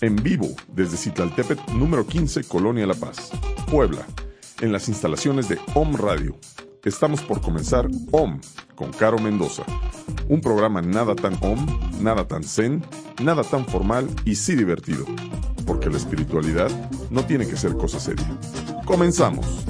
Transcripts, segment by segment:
En vivo desde Citlaltépetl número 15, Colonia La Paz, Puebla, en las instalaciones de OM Radio. Estamos por comenzar OM con Caro Mendoza, un programa nada tan OM, nada tan zen, nada tan formal y sí divertido, porque la espiritualidad no tiene que ser cosa seria. Comenzamos.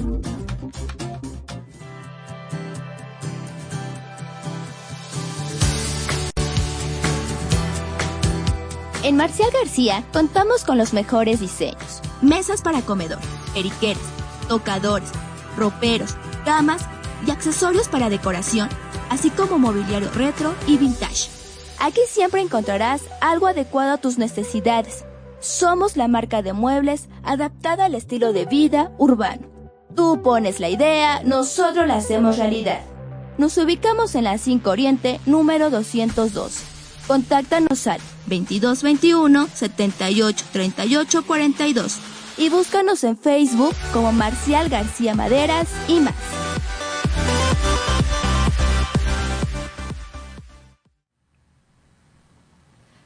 En Marcial García contamos con los mejores diseños. Mesas para comedor, eriqueras, tocadores, roperos, camas y accesorios para decoración, así como mobiliario retro y vintage. Aquí siempre encontrarás algo adecuado a tus necesidades. Somos la marca de muebles adaptada al estilo de vida urbano. Tú pones la idea, nosotros la hacemos realidad. Nos ubicamos en la 5 Oriente, número 212. Contáctanos al 2221 78 38 42 y búscanos en Facebook como Marcial García Maderas y más.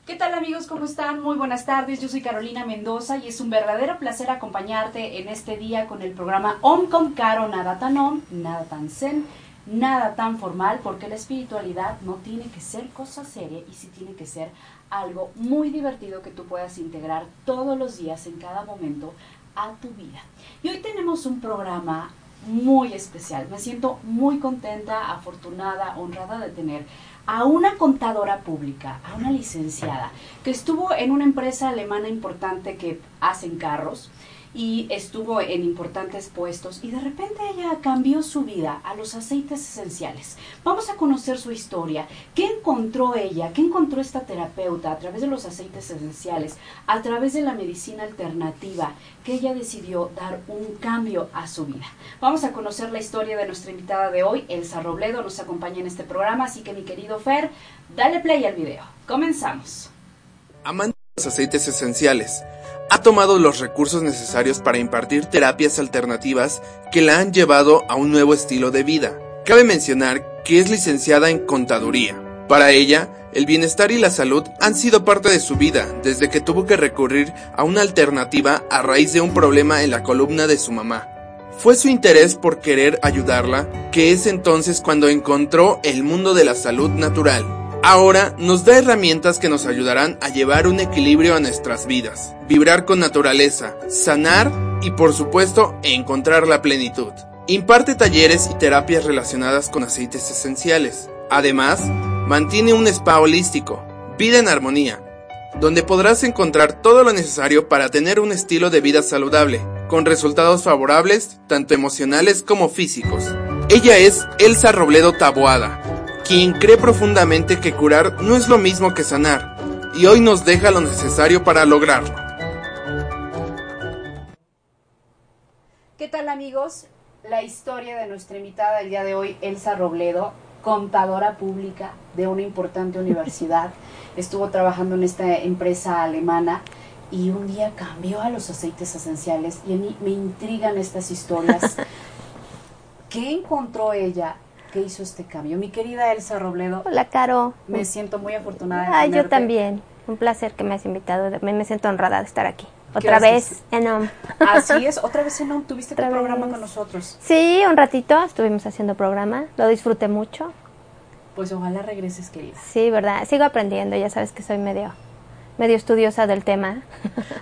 ¿Qué tal amigos? ¿Cómo están? Muy buenas tardes. Yo soy Carolina Mendoza y es un verdadero placer acompañarte en este día con el programa Om con Caro, nada tan Om, nada tan Zen nada tan formal porque la espiritualidad no tiene que ser cosa seria y sí tiene que ser algo muy divertido que tú puedas integrar todos los días en cada momento a tu vida. Y hoy tenemos un programa muy especial. Me siento muy contenta, afortunada, honrada de tener a una contadora pública, a una licenciada, que estuvo en una empresa alemana importante que hacen carros y estuvo en importantes puestos y de repente ella cambió su vida a los aceites esenciales. Vamos a conocer su historia. ¿Qué encontró ella? ¿Qué encontró esta terapeuta a través de los aceites esenciales? A través de la medicina alternativa que ella decidió dar un cambio a su vida. Vamos a conocer la historia de nuestra invitada de hoy, Elsa Robledo, nos acompaña en este programa, así que mi querido Fer, dale play al video. Comenzamos. Amante de los aceites esenciales ha tomado los recursos necesarios para impartir terapias alternativas que la han llevado a un nuevo estilo de vida. Cabe mencionar que es licenciada en contaduría. Para ella, el bienestar y la salud han sido parte de su vida desde que tuvo que recurrir a una alternativa a raíz de un problema en la columna de su mamá. Fue su interés por querer ayudarla que es entonces cuando encontró el mundo de la salud natural Ahora nos da herramientas que nos ayudarán a llevar un equilibrio a nuestras vidas, vibrar con naturaleza, sanar y por supuesto encontrar la plenitud. Imparte talleres y terapias relacionadas con aceites esenciales. Además, mantiene un spa holístico, vida en armonía, donde podrás encontrar todo lo necesario para tener un estilo de vida saludable, con resultados favorables tanto emocionales como físicos. Ella es Elsa Robledo Taboada, quien cree profundamente que curar no es lo mismo que sanar, y hoy nos deja lo necesario para lograrlo. ¿Qué tal amigos? La historia de nuestra invitada el día de hoy, Elsa Robledo, contadora pública de una importante universidad, estuvo trabajando en esta empresa alemana y un día cambió a los aceites esenciales y a mí me intrigan estas historias. ¿Qué encontró ella ¿Qué hizo este cambio. Mi querida Elsa Robledo. Hola, Caro. Me siento muy afortunada. De ah, yo también. Un placer que me has invitado. Me, me siento honrada de estar aquí. Otra vez en OM. Así es, otra vez en OM. Tuviste tu programa con nosotros. Sí, un ratito estuvimos haciendo programa. Lo disfruté mucho. Pues ojalá regreses, querida. Sí, verdad. Sigo aprendiendo. Ya sabes que soy medio medio estudiosa del tema.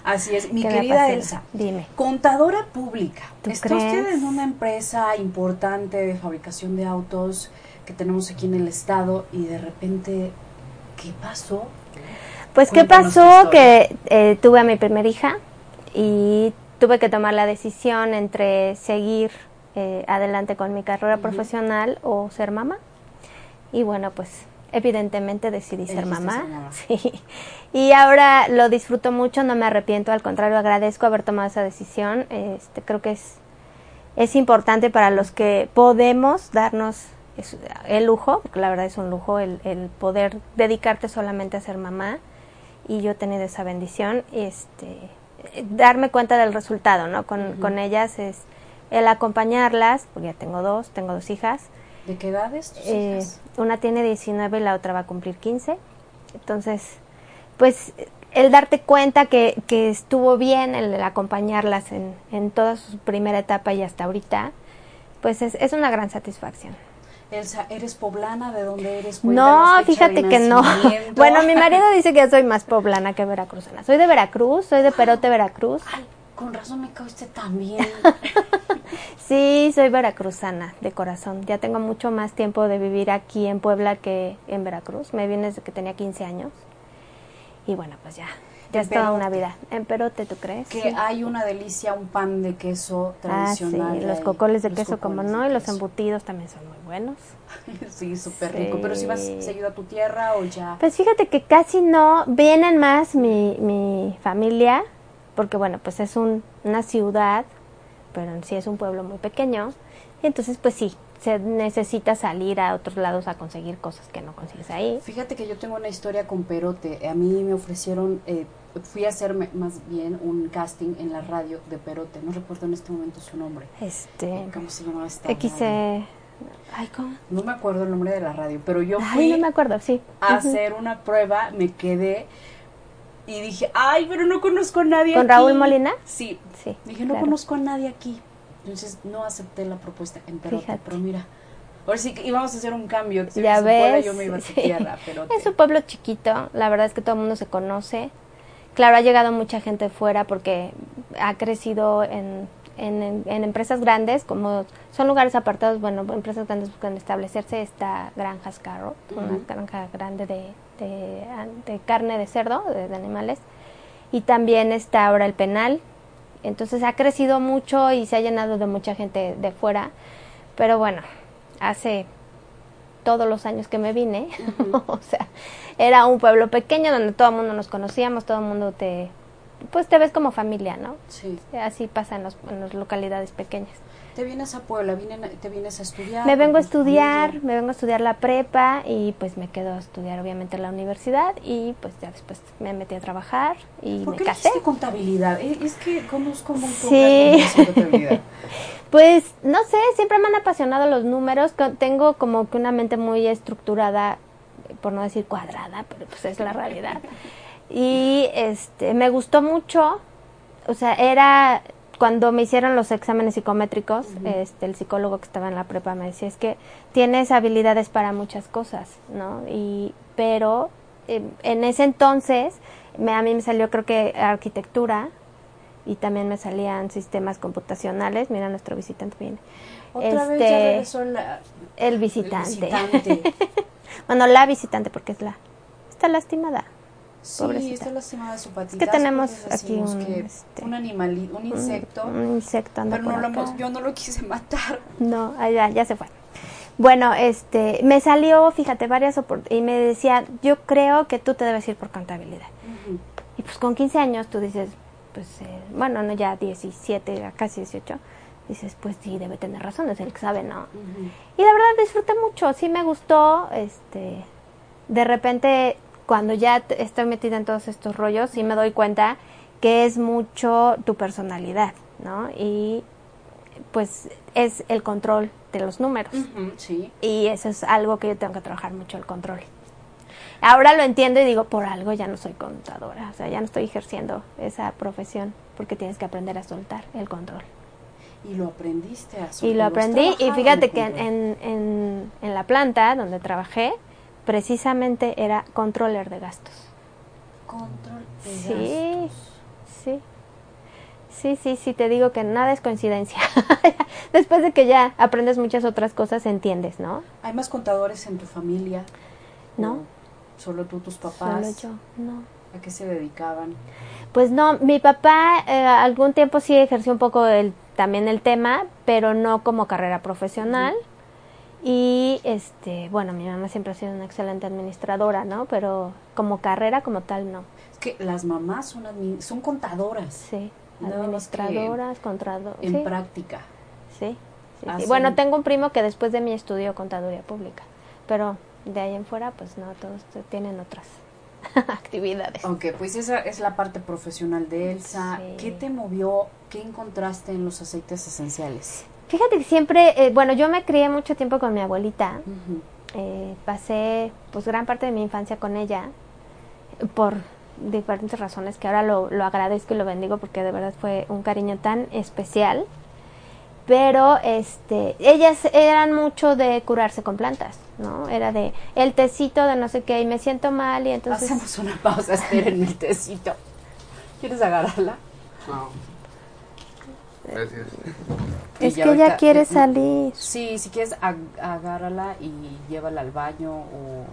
Así es, mi querida Elsa. Dime. Contadora pública. ¿Está usted en una empresa importante de fabricación de autos que tenemos aquí en el estado y de repente, ¿qué pasó? Pues, ¿qué pasó? Que eh, tuve a mi primera hija y tuve que tomar la decisión entre seguir eh, adelante con mi carrera profesional o ser mamá. Y bueno, pues evidentemente decidí ser mamá. Sí. Y ahora lo disfruto mucho, no me arrepiento, al contrario, agradezco haber tomado esa decisión. Este, creo que es, es importante para los que podemos darnos el lujo, porque la verdad es un lujo el, el, poder dedicarte solamente a ser mamá. Y yo he tenido esa bendición, este, darme cuenta del resultado, ¿no? Con, con ellas es el acompañarlas, porque ya tengo dos, tengo dos hijas, ¿De qué edades eh, Una tiene 19 y la otra va a cumplir 15. Entonces, pues el darte cuenta que, que estuvo bien el, acompañarlas en, en toda su primera etapa y hasta ahorita, pues es, es una gran satisfacción. Elsa, ¿eres poblana? ¿De dónde eres? no, fíjate que no. Bueno, mi marido dice que soy más poblana que veracruzana. Soy de Veracruz, soy de Perote, Veracruz. Ay, con razón me caíste tan bien. sí, soy veracruzana, de corazón. Ya tengo mucho más tiempo de vivir aquí en Puebla que en Veracruz. Me vine desde que tenía 15 años. Y bueno, pues ya, ya es toda una vida. En Perote, ¿tú crees? Que hay una delicia, un pan de queso tradicional. Ah, sí, los cocoles de queso, como no, y los embutidos también son muy buenos. sí, súper rico. Pero si vas seguido a tu tierra o ya. Pues fíjate que casi no, vienen más mi, mi familia, porque bueno, pues es un, una ciudad, pero en sí es un pueblo muy pequeño. Y entonces, pues sí, se necesita salir a otros lados a conseguir cosas que no consigues ahí. Fíjate que yo tengo una historia con Perote. A mí me ofrecieron eh, fui a hacer más bien un casting en la radio de Perote. No recuerdo en este momento su nombre. Este. Eh, ¿Cómo se llamaba esta? X. Ay, ¿cómo? No me acuerdo el nombre de la radio, pero yo fui. Ay, no me acuerdo, sí. A hacer una prueba, me quedé y dije, ay, pero no conozco a nadie ¿Con Raúl Molina? Sí. Sí. Dije, no conozco a nadie aquí. Entonces no acepté la propuesta en Perote, pero mira. Ahora sí que íbamos a hacer un cambio. ya ves. yo me iba a tierra, pero Es un pueblo chiquito, la verdad es que todo el mundo se conoce. Claro, ha llegado mucha gente fuera porque ha crecido en, en, empresas grandes, como son lugares apartados, bueno, empresas grandes buscan establecerse. Está Granjas Carro, una granja grande de, de, carne de cerdo, de, animales. Y también está ahora el penal. Entonces ha crecido mucho y se ha llenado de mucha gente de fuera. Pero bueno, hace todos los años que me vine, o sea, era un pueblo pequeño donde todo el mundo nos conocíamos, todo el mundo te, pues te ves como familia, ¿no? Sí. Así pasa en, las localidades pequeñas. ¿Te vienes a Puebla? ¿Te vienes a estudiar? Me vengo a estudiar, me vengo a estudiar la prepa y pues me quedo a estudiar obviamente en la universidad y pues ya después me metí a trabajar y ¿Por me casé. ¿Por contabilidad? Es que conozco un montón sí. contabilidad. pues no sé, siempre me han apasionado los números, tengo como que una mente muy estructurada, por no decir cuadrada, pero pues es la realidad. Y este me gustó mucho, o sea, era cuando me hicieron los exámenes psicométricos, este, el psicólogo que estaba en la prepa me decía, es que tienes habilidades para muchas cosas, ¿no? Y, pero eh, en ese entonces me, a mí me salió creo que arquitectura y también me salían sistemas computacionales, mira nuestro visitante viene. Otra vez ya este, el visitante. El visitante. bueno, la visitante porque es la, está lastimada. Sí, está lastimada su patita. Es que tenemos aquí un, este, un animal, un insecto. Un, insecto Pero no lo yo no lo quise matar. No, allá, ya se fue. Bueno, este, me salió, fíjate, varias oportunidades y me decía, yo creo que tú te debes ir por contabilidad. Y pues con 15 años tú dices, pues, eh, bueno, no ya 17, casi 18, dices, pues sí, debe tener razón, es el que sabe, ¿no? Y la verdad disfruté mucho, sí me gustó, este, de repente cuando ya estoy metida en todos estos rollos, sí me doy cuenta que es mucho tu personalidad, ¿no? Y pues es el control de los números. sí. Y eso es algo que yo tengo que trabajar mucho, el control. Ahora lo entiendo y digo, por algo ya no soy contadora, o sea, ya no estoy ejerciendo esa profesión, porque tienes que aprender a soltar el control. Y lo aprendiste a soltar. Y lo aprendí, y fíjate que en, en, en la planta donde trabajé, precisamente era controller de gastos. Control de sí, gastos. Sí. Sí, sí, sí, te digo que nada es coincidencia. Después de que ya aprendes muchas otras cosas, entiendes, ¿no? ¿Hay más contadores en tu familia? No. ¿Solo tú, tus papás? Solo yo, no. ¿A qué se dedicaban? Pues no, mi papá eh, algún tiempo sí ejerció un poco el, también el tema, pero no como carrera profesional. Y este, bueno, mi mamá siempre ha sido una excelente administradora, ¿no? Pero como carrera como tal no. Es que las mamás son son contadoras. Sí, administradoras, contradoras. En práctica. Sí. sí, Bueno, tengo un primo que después de mí estudió contaduría pública, pero de ahí en fuera pues no, todos tienen otras actividades. Ok, pues esa es la parte profesional de Elsa. ¿Qué te movió? ¿Qué encontraste en los aceites esenciales? Fíjate que siempre, eh, bueno, yo me crié mucho tiempo con mi abuelita. Eh, pasé pues gran parte de mi infancia con ella por diferentes razones que ahora lo, lo agradezco y lo bendigo porque de verdad fue un cariño tan especial. Pero este, ellas eran mucho de curarse con plantas, ¿no? Era de el tecito de no sé qué y me siento mal y entonces... Hacemos una pausa, esperen el tecito. ¿Quieres agarrarla? No. Gracias. Es ya que ella quiere salir. Sí, si quieres ag- agárrala y llévala al baño o...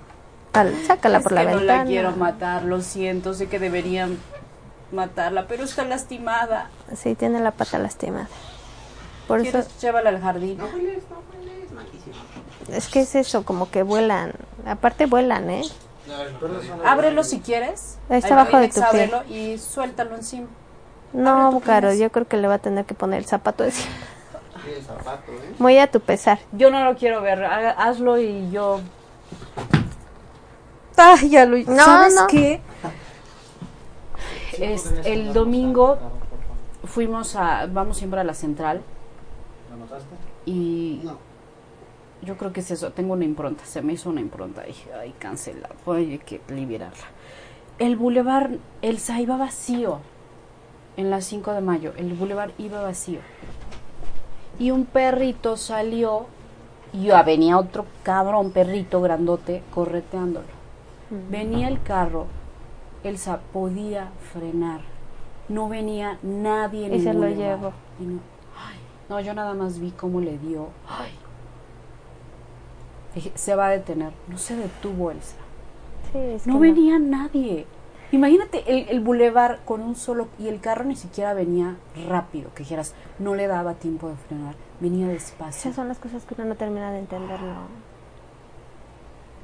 Al- sácala Es por la que ventana. no la quiero matar, lo siento, sé que deberían matarla, pero está lastimada. Sí, tiene la pata lastimada. Por eso, ¿Quieres llévala al jardín? es que es eso, como que vuelan. Aparte vuelan, ¿eh? Ábrelo si quieres. Está abajo de tu pie. ábrelo y suéltalo encima. No, Caro, yo creo que le va a tener que poner el zapato el zapato, ¿eh? Muy a tu pesar. Yo no lo quiero ver, haga- hazlo y yo... Ay, ya lo No, ¿Sabes no. qué? Es, el domingo fuimos a... Vamos siempre a la central ¿Lo notaste? y... No. Yo creo que es eso, tengo una impronta, se me hizo una impronta, dije, ay, cancela, hay que liberarla. El bulevar, el SA iba vacío en las 5 de mayo, el bulevar iba vacío. Y un perrito salió y ya venía otro cabrón perrito grandote correteándolo. Venía el carro, Elsa podía frenar, no venía nadie en Y el se lo llevó. No, ay, no, yo nada más vi cómo le dio. Ay. Dije, se va a detener. No se detuvo Elsa. Sí, No venía nadie. Imagínate el, el bulevar con un solo... Y el carro ni siquiera venía rápido, que dijeras, no le daba tiempo de frenar. Venía despacio. Esas son las cosas que uno no termina de entender, ¿no?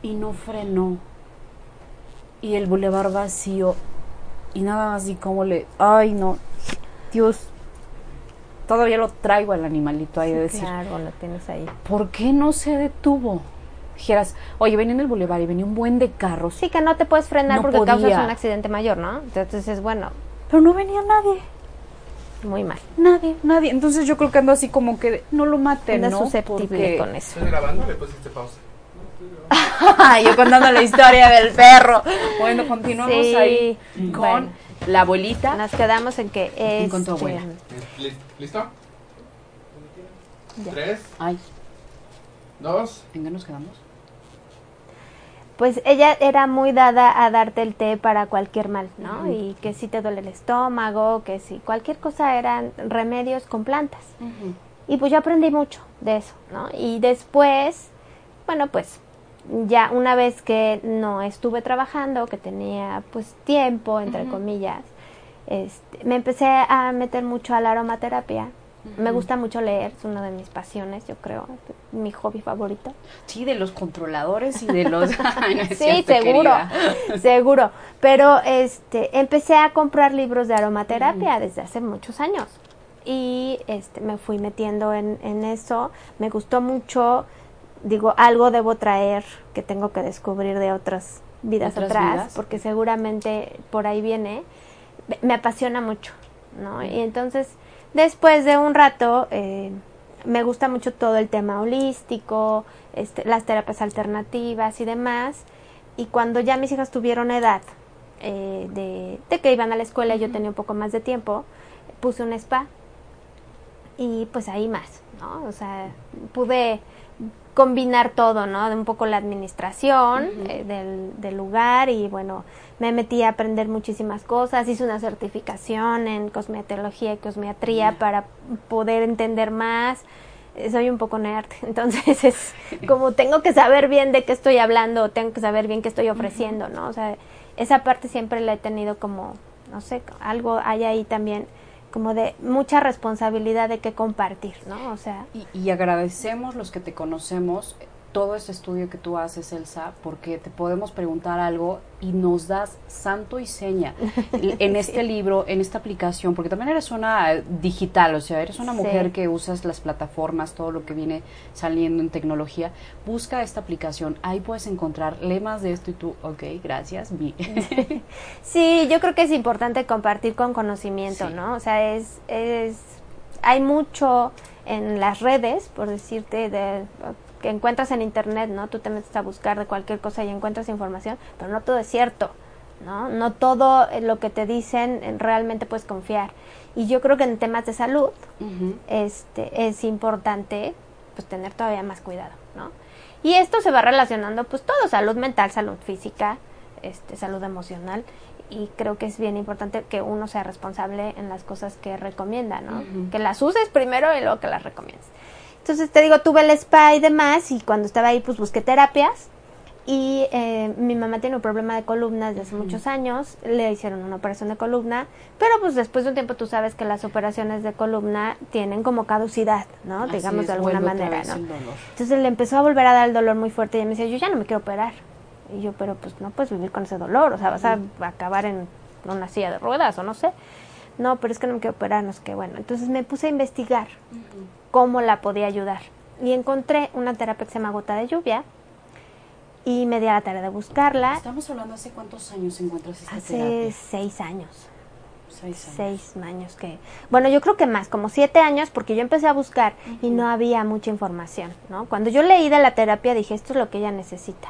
Y no frenó. Y el bulevar vacío. Y nada más y como le... Ay, no. Dios. Todavía lo traigo al animalito ahí de decir. Claro, lo tienes ahí. ¿Por qué no se detuvo? Dijeras, oye, venía en el bulevar y venía un buen de carros. Sí, que no te puedes frenar No porque causas podía. un accidente mayor, ¿no? Entonces es bueno, Pero no venía nadie. muy mal. Nadie, nadie. Entonces yo creo que ando así como que no lo maten, Anda ¿no? susceptible Porque- con eso. ¿Estás grabando? Le pusiste pausa. yo contando la historia del perro. Bueno, continuamos Sí, ahí con bueno. la abuelita. Nos quedamos en que es. con tu abuela. ¿Listo? Ya. Tres, Ay, dos. ¿en qué nos quedamos? Pues ella era muy dada a darte el té para cualquier mal, ¿no? Y que si te duele el estómago, que si cualquier cosa eran remedios con plantas. Y pues yo aprendí mucho de eso, ¿no? Y después, bueno, pues ya una vez que no estuve trabajando, que tenía pues tiempo, entre comillas, este, me empecé a meter mucho a la aromaterapia. Me gusta mucho leer, es una de mis pasiones, yo creo, mi hobby favorito. Sí, de los controladores y de los... No Sí, cierto, seguro, seguro. Pero este, empecé a comprar libros de aromaterapia desde hace muchos años. Y este, me fui metiendo en, en eso. Me gustó mucho. Digo, algo debo traer que tengo que descubrir de otras vidas ¿Otras atrás, vidas? porque seguramente por ahí viene. Me apasiona mucho, ¿no? Y entonces, después de un rato, eh, me gusta mucho todo el tema holístico, este, las terapias alternativas y demás. Y cuando ya mis hijas tuvieron edad eh, de, de que iban a la escuela y yo tenía un poco más de tiempo, puse un spa y pues ahí más, ¿no? O sea, pude combinar todo, ¿no? De un poco la administración eh, del, del lugar y bueno, me metí a aprender muchísimas cosas, hice una certificación en cosmetología y cosmetría para poder entender más. Eh, Soy un poco nerd, entonces es como tengo que saber bien de qué estoy hablando, tengo que saber bien qué estoy ofreciendo, ¿no? O sea, esa parte siempre la he tenido como, no sé, algo hay ahí también como de mucha responsabilidad de qué compartir, ¿no? O sea, Y, y agradecemos los que te conocemos todo este estudio que tú haces, Elsa, porque te podemos preguntar algo y nos das santo y seña en este libro, en esta aplicación, porque también eres una eh, digital, o sea, eres una Sí. mujer que usas las plataformas, todo lo que viene saliendo en tecnología. Busca esta aplicación, ahí puedes encontrar lemas de esto y tú, ok, gracias. mi- Sí, yo creo que es importante compartir con conocimiento, Sí. ¿no? O sea, es, es, hay mucho en las redes, por decirte, de, que encuentras en internet, ¿no? Tú te metes a buscar de cualquier cosa y encuentras información, pero no todo es cierto, ¿no? No todo lo que te dicen realmente puedes confiar. Y yo creo que en temas de salud este, es importante pues tener todavía más cuidado, ¿no? Y esto se va relacionando pues todo, salud mental, salud física, este, salud emocional y creo que es bien importante que uno sea responsable en las cosas que recomienda, ¿no? Que las uses primero y luego que las recomiendes. Entonces te digo, tuve el spa y demás y cuando estaba ahí pues busqué terapias y eh, mi mamá tiene un problema de columna desde hace muchos años, le hicieron una operación de columna, pero pues después de un tiempo tú sabes que las operaciones de columna tienen como caducidad, ¿no? Digamos de alguna manera, ¿no? Entonces le empezó a volver a dar el dolor muy fuerte y me decía, yo ya no me quiero operar. Y yo, pero pues no puedes vivir con ese dolor, o sea, vas a acabar en una silla de ruedas o no sé. No, pero es que no me quiero operar, no es que bueno. Entonces me puse a investigar cómo la podía ayudar y encontré una terapia que se llama gota de lluvia, y me di a la tarea de buscarla. Estamos hablando hace cuántos años encuentras esta hace seis años. Seis años. Seis años que, bueno, yo creo que más, como siete años, porque yo empecé a buscar y no había mucha información, ¿no? Cuando yo leí de la terapia dije, esto es lo que ella necesita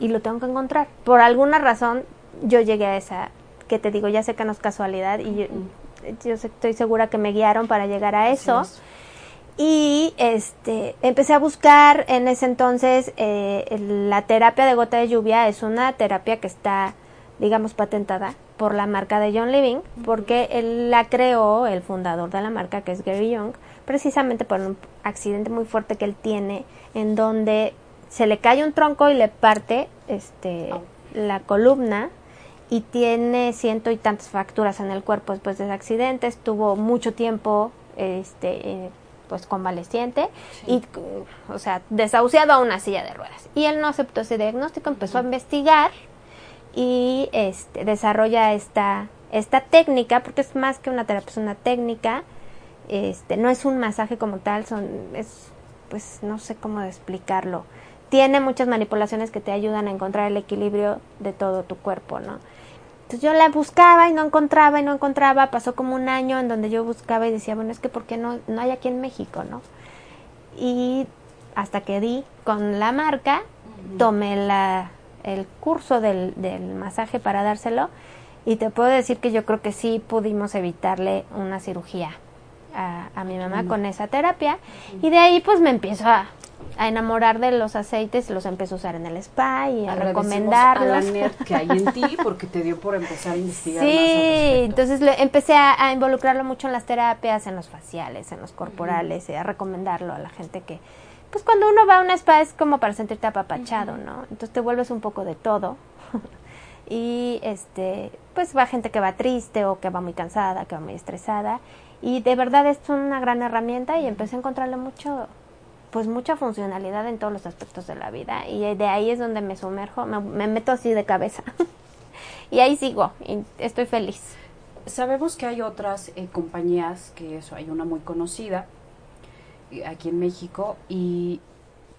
y lo tengo que encontrar. Por alguna razón yo llegué a esa, que te digo, ya sé que no es casualidad y yo, estoy segura que me guiaron para llegar a eso y este empecé a buscar en ese entonces eh, la terapia de gota de lluvia es una terapia que está digamos patentada por la marca de John Living porque él la creó el fundador de la marca que es Gary Young precisamente por un accidente muy fuerte que él tiene en donde se le cae un tronco y le parte este la columna y tiene ciento y tantas fracturas en el cuerpo después de ese accidente. Estuvo mucho tiempo este eh, pues convaleciente y, o sea, desahuciado a una silla de ruedas. Y él no aceptó ese diagnóstico, empezó a investigar y este, desarrolla esta, esta técnica, porque es más que una terapia, es una técnica, este, no es un masaje como tal, son, es, pues no sé cómo explicarlo. Tiene muchas manipulaciones que te ayudan a encontrar el equilibrio de todo tu cuerpo, ¿no? Yo la buscaba y no encontraba y no encontraba. Pasó como un año en donde yo buscaba y decía, bueno, es que ¿por qué no, no hay aquí en México, no? Y hasta que di con la marca, tomé la, el curso del, del masaje para dárselo. Y te puedo decir que yo creo que sí pudimos evitarle una cirugía a, a mi mamá con esa terapia. Y de ahí pues me empiezo a, a enamorar de los aceites y los empecé a usar en el spa y a recomendarlos. A que hay en ti porque te dio por empezar a investigar sí, entonces empecé a, involucrarlo mucho en las terapias, en los faciales, en los corporales, y a recomendarlo a la gente que, pues cuando uno va a un spa es como para sentirte apapachado, ¿no? Entonces te vuelves un poco de todo. y este, pues va gente que va triste o que va muy cansada, que va muy estresada. Y de verdad es una gran herramienta y empecé a encontrarle mucho pues mucha funcionalidad en todos los aspectos de la vida y de ahí es donde me sumerjo, me, meto así de cabeza y ahí sigo y estoy feliz. Sabemos que hay otras eh, compañías, que eso, hay una muy conocida eh, aquí en México y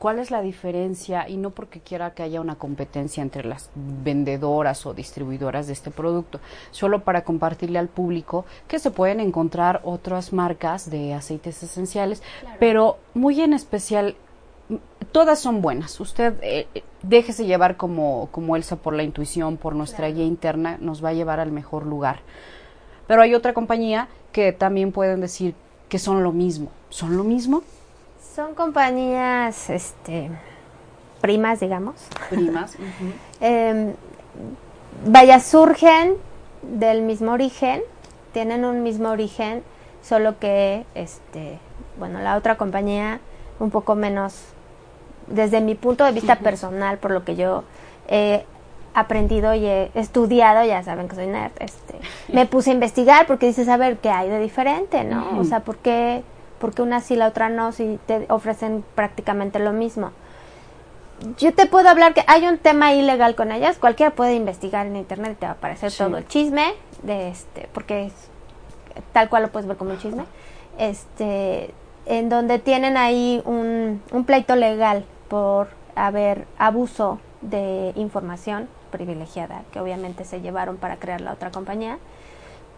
cuál es la diferencia, y no porque quiera que haya una competencia entre las vendedoras o distribuidoras de este producto, solo para compartirle al público que se pueden encontrar otras marcas de aceites esenciales, pero muy en especial todas son buenas. Usted eh, déjese llevar como, como Elsa por la intuición, por nuestra guía interna, nos va a llevar al mejor lugar. Pero hay otra compañía que también pueden decir que son lo mismo. ¿Son lo mismo? Son compañías, este, primas, digamos. Primas. Em, vaya, surgen del mismo origen, tienen un mismo origen, solo que, este, bueno, la otra compañía un poco menos, desde mi punto de vista personal, por lo que yo he aprendido y he estudiado, ya saben que soy nerd, este, me puse a investigar porque dices, a ver, ¿qué hay de diferente, no? O sea, ¿por qué porque una sí, la otra no, si te ofrecen prácticamente lo mismo. Yo te puedo hablar que hay un tema ilegal con ellas, cualquiera puede investigar en internet y te va a aparecer todo el chisme, de este, porque es, tal cual lo puedes ver como un chisme, este, en donde tienen ahí un, un pleito legal por haber abuso de información privilegiada que obviamente se llevaron para crear la otra compañía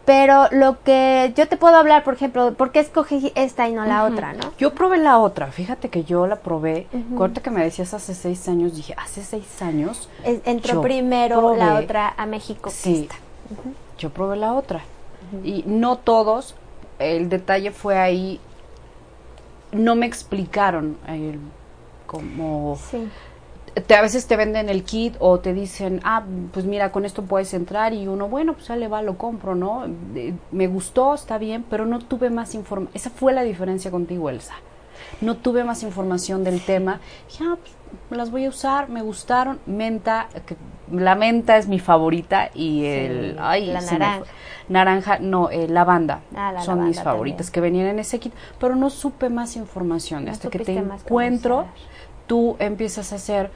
Pero lo que yo te puedo hablar, por ejemplo, ¿por qué escogí esta y no la otra, no? Yo probé la otra, fíjate que yo la probé. Corte que me decías hace seis años, dije, hace seis años. entró primero la otra a México. Sí, yo probé la otra. Y no todos, el detalle fue ahí, no me explicaron el, como... Sí te, a veces te venden el kit o te dicen, ah, pues mira, con esto puedes entrar y uno, bueno, pues le va, lo compro, ¿no? me gustó, está bien, pero no tuve más información. Esa fue la diferencia contigo, Elsa. No tuve más información del tema. Dije, ah, pues las voy a usar, me gustaron. Menta, que la menta es mi favorita y el... ay, la naranja. Naranja, no, eh, lavanda. Ah, son mis favoritas que venían en ese kit, pero no supe más información. hasta que te encuentro, tú empiezas a hacer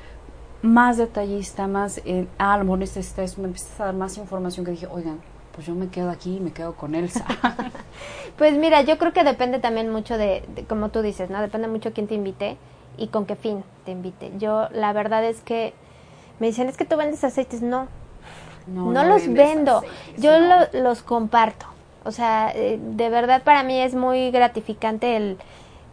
más detallista, más, eh, ah, a lo mejor necesitas, me empiezas a dar más información que dije, oigan, pues yo me quedo aquí y me quedo con Elsa. pues mira, yo creo que depende también mucho de, como tú dices, ¿no? Depende mucho quién te invite y con qué fin te invite. Yo, la verdad es que me dicen, es que tú vendes aceites. No, no, los vendo. yo los comparto. O sea, eh, de verdad para mí es muy gratificante el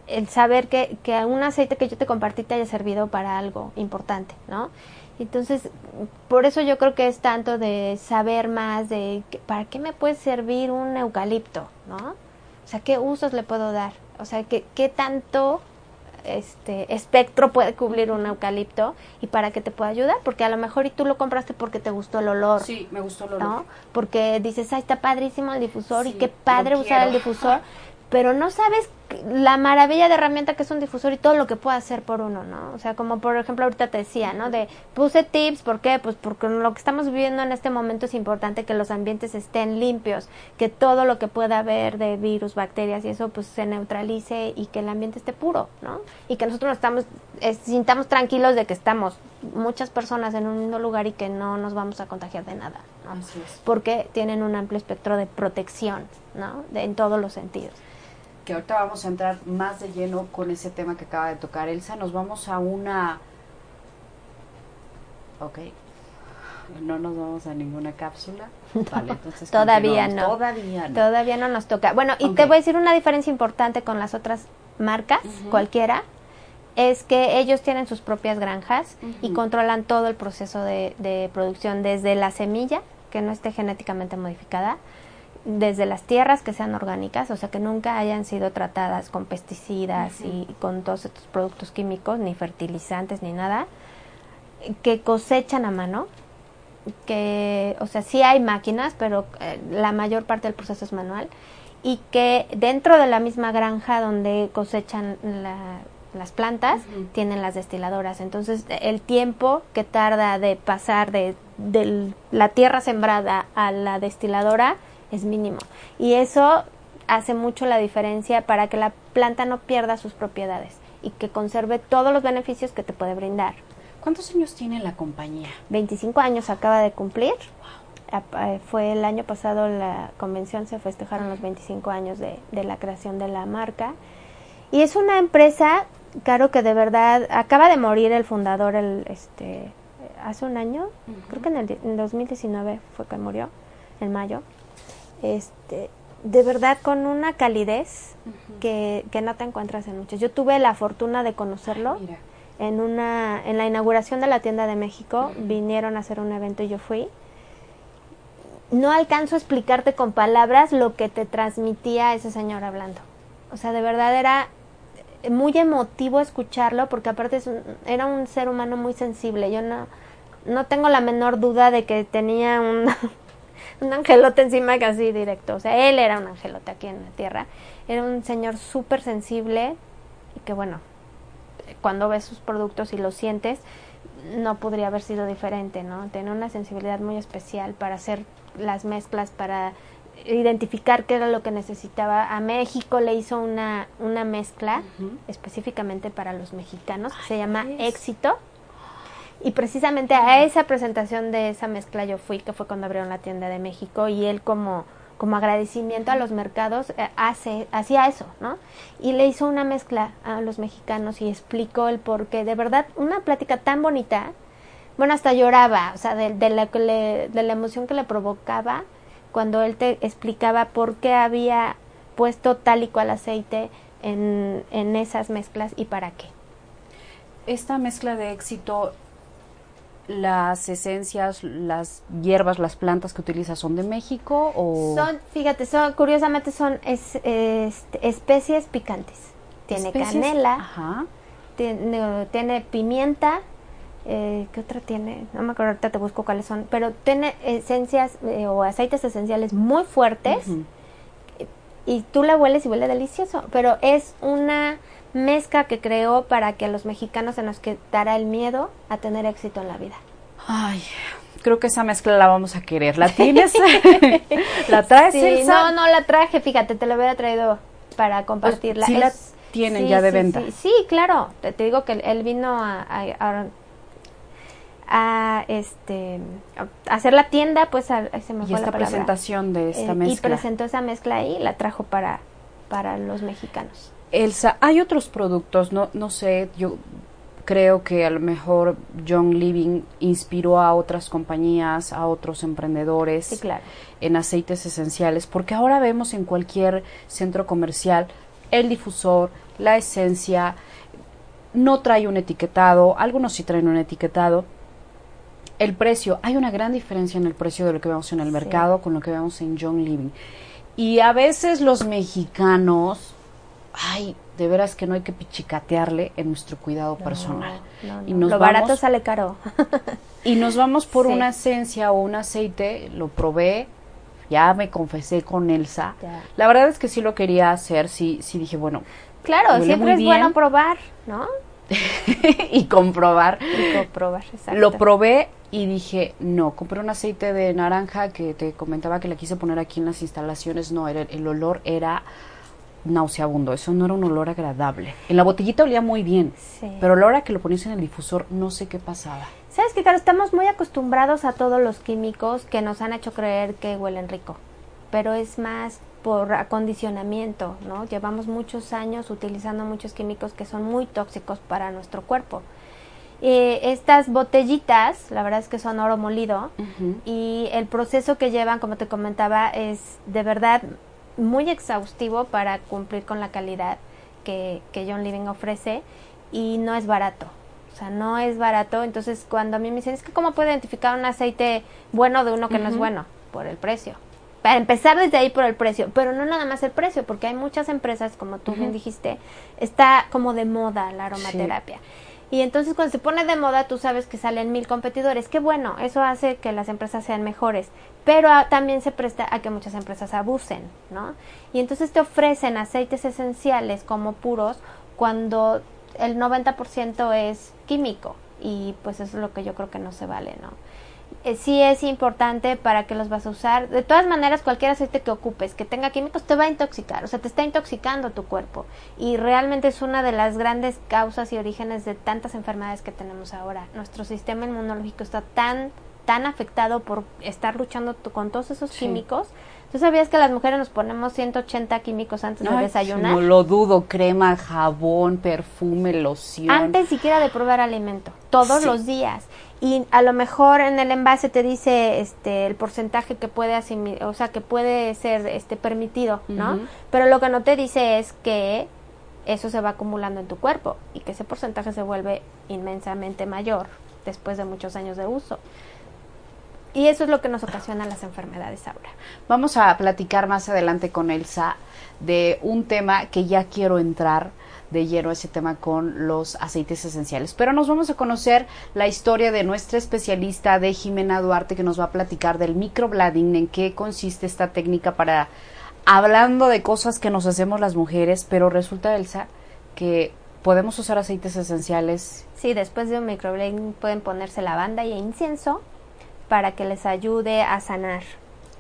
el saber que, que un aceite que yo te compartí te haya servido para algo importante, ¿no? Entonces, por eso yo creo que es tanto de saber más de para qué me puede servir un eucalipto, ¿no? O sea, qué usos le puedo dar, o sea, qué, qué tanto este espectro puede cubrir un eucalipto y para qué te puede ayudar, porque a lo mejor y tú lo compraste porque te gustó el olor. Sí, me gustó el olor. ¿no? Porque dices, "Ay, está padrísimo el difusor y qué padre usar el difusor." Pero no sabes la maravilla de herramienta que es un difusor y todo lo que puede hacer por uno, ¿no? O sea, como por ejemplo ahorita te decía, ¿no? De puse tips, ¿por qué? Pues porque lo que estamos viviendo en este momento es importante que los ambientes estén limpios, que todo lo que pueda haber de virus, bacterias y eso pues se neutralice y que el ambiente esté puro, ¿no? Y que nosotros nos estamos eh, sintamos tranquilos de que estamos muchas personas en un mismo lugar y que no nos vamos a contagiar de nada, ¿no? Porque tienen un amplio espectro de protección, ¿no? De, en todos los sentidos que ahorita vamos a entrar más de lleno con ese tema que acaba de tocar Elsa. Nos vamos a una... Ok. No nos vamos a ninguna cápsula. Vale, entonces todavía no. Todavía no. Todavía no nos toca. Bueno, y te voy a decir una diferencia importante con las otras marcas, cualquiera, es que ellos tienen sus propias granjas y controlan todo el proceso de, de producción, desde la semilla, que no esté genéticamente modificada, desde las tierras que sean orgánicas, o sea, que nunca hayan sido tratadas con pesticidas y con todos estos productos químicos, ni fertilizantes, ni nada, que cosechan a mano, que, o sea, sí hay máquinas, pero eh, la mayor parte del proceso es manual, y que dentro de la misma granja donde cosechan las plantas, tienen las destiladoras. Entonces, el tiempo que tarda de pasar de, de la tierra sembrada a la destiladora, es mínimo. Y eso hace mucho la diferencia para que la planta no pierda sus propiedades y que conserve todos los beneficios que te puede brindar. ¿Cuántos años tiene la compañía? 25 años acaba de cumplir. Eh, fue el año pasado la convención, se festejaron los 25 años de, la creación de la marca. Y es una empresa, claro que de verdad, acaba de morir el fundador el, este, hace un año, creo que en el en 2019 fue que murió, en mayo este, de verdad con una calidez que, que, no te encuentras en muchos. Yo tuve la fortuna de conocerlo en una en la inauguración de la tienda de México, vinieron a hacer un evento y yo fui. No alcanzo a explicarte con palabras lo que te transmitía ese señor hablando. O sea, de verdad era muy emotivo escucharlo porque aparte era un ser humano muy sensible. Yo no no tengo la menor duda de que tenía un un angelote encima casi directo. O sea, él era un angelote aquí en la tierra. Era un señor súper sensible y que bueno, cuando ves sus productos y los sientes, no podría haber sido diferente, ¿no? Tiene una sensibilidad muy especial para hacer las mezclas, para identificar qué era lo que necesitaba. A México le hizo una, una mezcla específicamente para los mexicanos que se llama Éxito y precisamente a esa presentación de esa mezcla yo fui, que fue cuando abrieron la tienda de México, y él como, como agradecimiento a los mercados eh, hace, hacía eso, ¿no? Y le hizo una mezcla a los mexicanos y explicó el por qué. De verdad, una plática tan bonita, bueno, hasta lloraba, o sea, de, la, de la emoción que le provocaba cuando él te explicaba por qué había puesto tal y cual aceite en, en esas mezclas y para qué. Esta mezcla de éxito, las esencias, las hierbas, las plantas que utilizas son de México o Son, fíjate, son, curiosamente son es- especies picantes. Tiene especies? canela, Ajá. tiene, tiene pimienta, eh, ¿qué otra tiene? No me acuerdo, ahorita te busco cuáles son, pero tiene esencias eh, o aceites esenciales muy fuertes Ujú. y tú la hueles y huele delicioso, pero es una mezcla que creó para que a los mexicanos se nos quitara el miedo a tener éxito en la vida. Ay, creo que esa mezcla la vamos a querer. ¿La tienes? ¿La traes, Sí, Elsa? no, no la traje, fíjate, te la hubiera traído para compartirla. sí la tienen ya de venta. Sí, claro. Te, te digo que él, vino a, a- a- a, este hacer la tienda, pues se me Y fue esta la presentación de esta Eh, y mezcla. presentó esa mezcla ahí y la trajo para para los mexicanos. Elsa, hay otros productos, no, no sé, yo creo que a lo mejor John Living inspiró a otras compañías, a otros emprendedores Sí, claro. en aceites esenciales, porque ahora vemos en cualquier centro comercial el difusor, la esencia, no trae un etiquetado, algunos sí traen un etiquetado. El precio, hay una gran diferencia en el precio de lo que vemos en el Sí. mercado con lo que vemos en John Living. Y a veces los mexicanos, ay, de veras que no hay que pichicatearle en nuestro cuidado personal. No, no, Y no. nos Lo vamos- barato sale caro. Y nos vamos por Sí. una esencia o un aceite, lo probé, ya me confesé con Elsa. Ya. La verdad es que sí lo quería hacer, sí, sí dije, bueno, Claro, siempre es bien. bueno probar, ¿no? y comprobar. Y probar, exacto. Lo probé y dije, no, compré un aceite de naranja que te comentaba que le quise poner aquí en las instalaciones, no, era, el olor era nauseabundo, eso no era un olor agradable. En la botellita olía muy bien, Sí. pero a la hora que lo ponías en el difusor no sé qué pasaba. ¿Sabes qué, Caro? Estamos muy acostumbrados a todos los químicos que nos han hecho creer que huelen rico, pero es más por acondicionamiento, ¿no? Llevamos muchos años utilizando muchos químicos que son muy tóxicos para nuestro cuerpo. Eh, estas botellitas, la verdad es que son oro molido y el proceso que llevan, como te comentaba, es de verdad muy exhaustivo para cumplir con la calidad que, que John Living ofrece y no es barato. O sea, no es barato. Entonces, cuando a mí me dicen, es que cómo puedo identificar un aceite bueno de uno que no es bueno, por el precio. Para empezar desde ahí por el precio, pero no nada más el precio, porque hay muchas empresas, como tú bien Ujú. dijiste, está como de moda la aromaterapia. Y entonces cuando se pone de moda, tú sabes que salen mil competidores. Qué bueno, eso hace que las empresas sean mejores. Pero ah, también se presta a que muchas empresas abusen, ¿no? Y entonces te ofrecen aceites esenciales como puros cuando el 90% es químico. Y pues eso es lo que yo creo que no se vale, ¿no? Eh, sí es importante para que los vas a usar. De todas maneras, cualquier aceite que ocupes que tenga químicos te va a intoxicar, o sea, te está intoxicando tu cuerpo. Y realmente es una de las grandes causas y orígenes de tantas enfermedades que tenemos ahora. Nuestro sistema inmunológico está tan, tan afectado por estar luchando con todos esos Sí. químicos. ¿Tú sabías que las mujeres nos ponemos 180 químicos antes de Ay, desayunar? No lo dudo, crema, jabón, perfume, loción. Antes siquiera de probar alimento, todos Sí. los días. Y a lo mejor en el envase te dice este el porcentaje que puede asimi- o sea, que puede ser este permitido, ¿no? Pero lo que no te dice es que eso se va acumulando en tu cuerpo y que ese porcentaje se vuelve inmensamente mayor después de muchos años de uso. Y eso es lo que nos ocasiona las enfermedades ahora. Vamos a platicar más adelante con Elsa de un tema que ya quiero entrar de lleno a ese tema con los aceites esenciales. Pero nos vamos a conocer la historia de nuestra especialista de Jimena Duarte que nos va a platicar del microblading, en qué consiste esta técnica para hablando de cosas que nos hacemos las mujeres, pero resulta Elsa que podemos usar aceites esenciales Sí, después de un microblading pueden ponerse lavanda y incienso para que les ayude a sanar.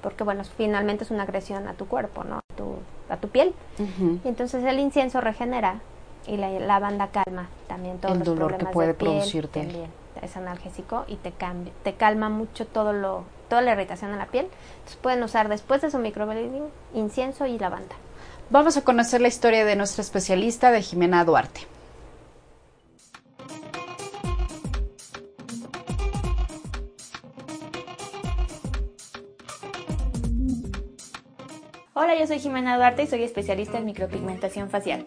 Porque bueno, finalmente es una agresión a tu cuerpo, ¿no? A tu, a tu piel. Y entonces el incienso regenera y la lavanda calma también todos El los dolor que problemas puede de piel, producirte. También es analgésico y te cambia, te calma mucho todo lo, toda la irritación en la piel. Entonces pueden usar después de su microblading incienso y lavanda. Vamos a conocer la historia de nuestra especialista de Jimena Duarte. Hola, yo soy Jimena Duarte y soy especialista en micropigmentación facial.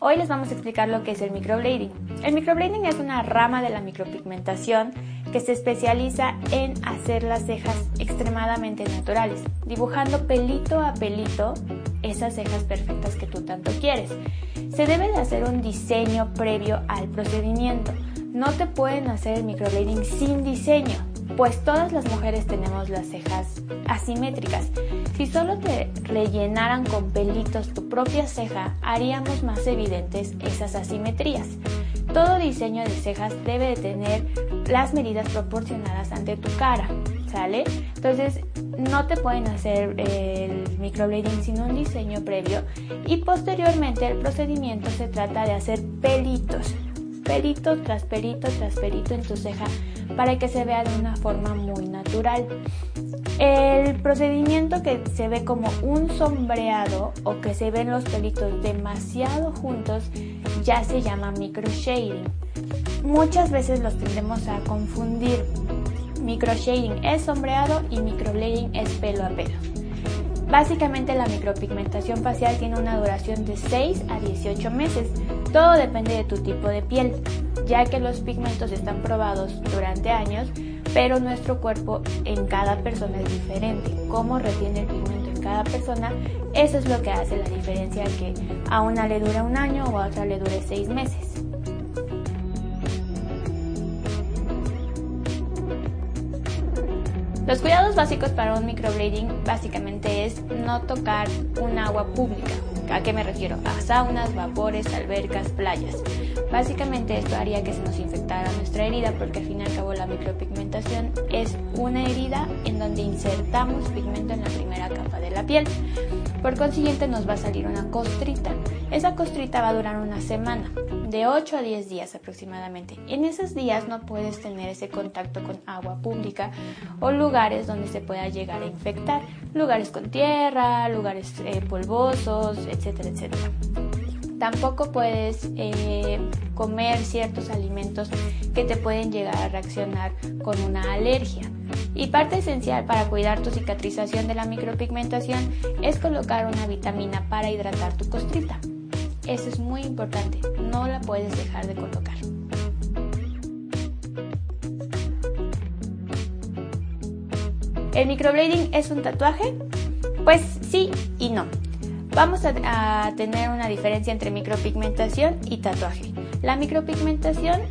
Hoy les vamos a explicar lo que es el microblading. El microblading es una rama de la micropigmentación que se especializa en hacer las cejas extremadamente naturales, dibujando pelito a pelito esas cejas perfectas que tú tanto quieres. Se debe de hacer un diseño previo al procedimiento. No te pueden hacer el microblading sin diseño, pues todas las mujeres tenemos las cejas asimétricas. Si solo te rellenaran con pelitos tu propia ceja, haríamos más evidentes esas asimetrías. Todo diseño de cejas debe de tener las medidas proporcionadas ante tu cara, ¿sale? Entonces, no te pueden hacer el microblading sin un diseño previo y posteriormente el procedimiento se trata de hacer pelitos, pelito tras pelito tras pelito en tu ceja para que se vea de una forma muy natural. El procedimiento que se ve como un sombreado o que se ven los pelitos demasiado juntos ya se llama microshading. Muchas veces los tendemos a confundir. Microshading es sombreado y microblading es pelo a pelo. Básicamente la micropigmentación facial tiene una duración de 6 a 18 meses. Todo depende de tu tipo de piel, ya que los pigmentos están probados durante años, pero nuestro cuerpo en cada persona es diferente. Cómo retiene el pigmento en cada persona, eso es lo que hace la diferencia que a una le dura un año o a otra le dure 6 meses. Los cuidados básicos para un microblading básicamente es no tocar un agua pública. ¿A qué me refiero? A saunas, vapores, albercas, playas. Básicamente esto haría que se nos infectara nuestra herida porque al fin y al cabo la micropigmentación es una herida en donde insertamos pigmento en la primera capa de la piel. Por consiguiente nos va a salir una costrita. Esa costrita va a durar una semana de 8 a 10 días aproximadamente. En esos días no puedes tener ese contacto con agua pública o lugares donde se pueda llegar a infectar, lugares con tierra, lugares eh, polvosos, etcétera, etcétera. Tampoco puedes eh, comer ciertos alimentos que te pueden llegar a reaccionar con una alergia. Y parte esencial para cuidar tu cicatrización de la micropigmentación es colocar una vitamina para hidratar tu costrita. Eso es muy importante, no la puedes dejar de colocar. ¿El microblading es un tatuaje? Pues sí y no. Vamos a, tener una diferencia entre micropigmentación y tatuaje. La micropigmentación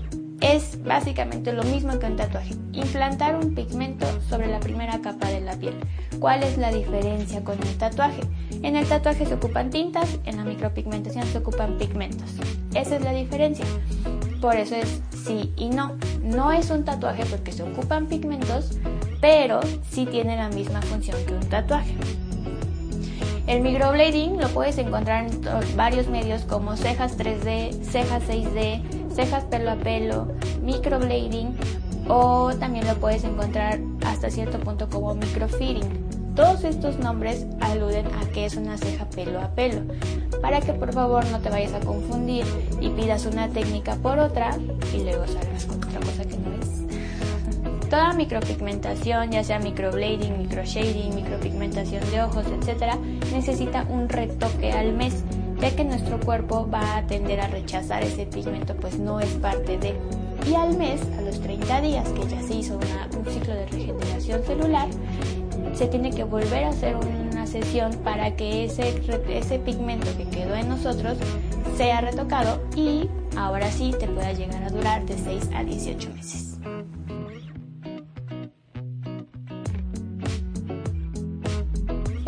es básicamente lo mismo que un tatuaje, implantar un pigmento sobre la primera capa de la piel. ¿Cuál es la diferencia con el tatuaje? En el tatuaje se ocupan tintas, en la micropigmentación se ocupan pigmentos. Esa es la diferencia. Por eso es sí y no. No es un tatuaje porque se ocupan pigmentos, pero sí tiene la misma función que un tatuaje. El microblading lo puedes encontrar en varios medios como cejas 3D, cejas 6D, cejas pelo a pelo, microblading o también lo puedes encontrar hasta cierto punto como microfitting. Todos estos nombres aluden a que es una ceja pelo a pelo, para que por favor no te vayas a confundir y pidas una técnica por otra y luego salgas con otra cosa que no es. Toda micropigmentación, ya sea microblading, microshading, micropigmentación de ojos, etc., necesita un retoque al mes ya que nuestro cuerpo va a tender a rechazar ese pigmento, pues no es parte de. Y al mes, a los 30 días que ya se hizo un ciclo de regeneración celular, se tiene que volver a hacer una sesión para que ese, ese pigmento que quedó en nosotros sea retocado y ahora sí te pueda llegar a durar de 6 a 18 meses.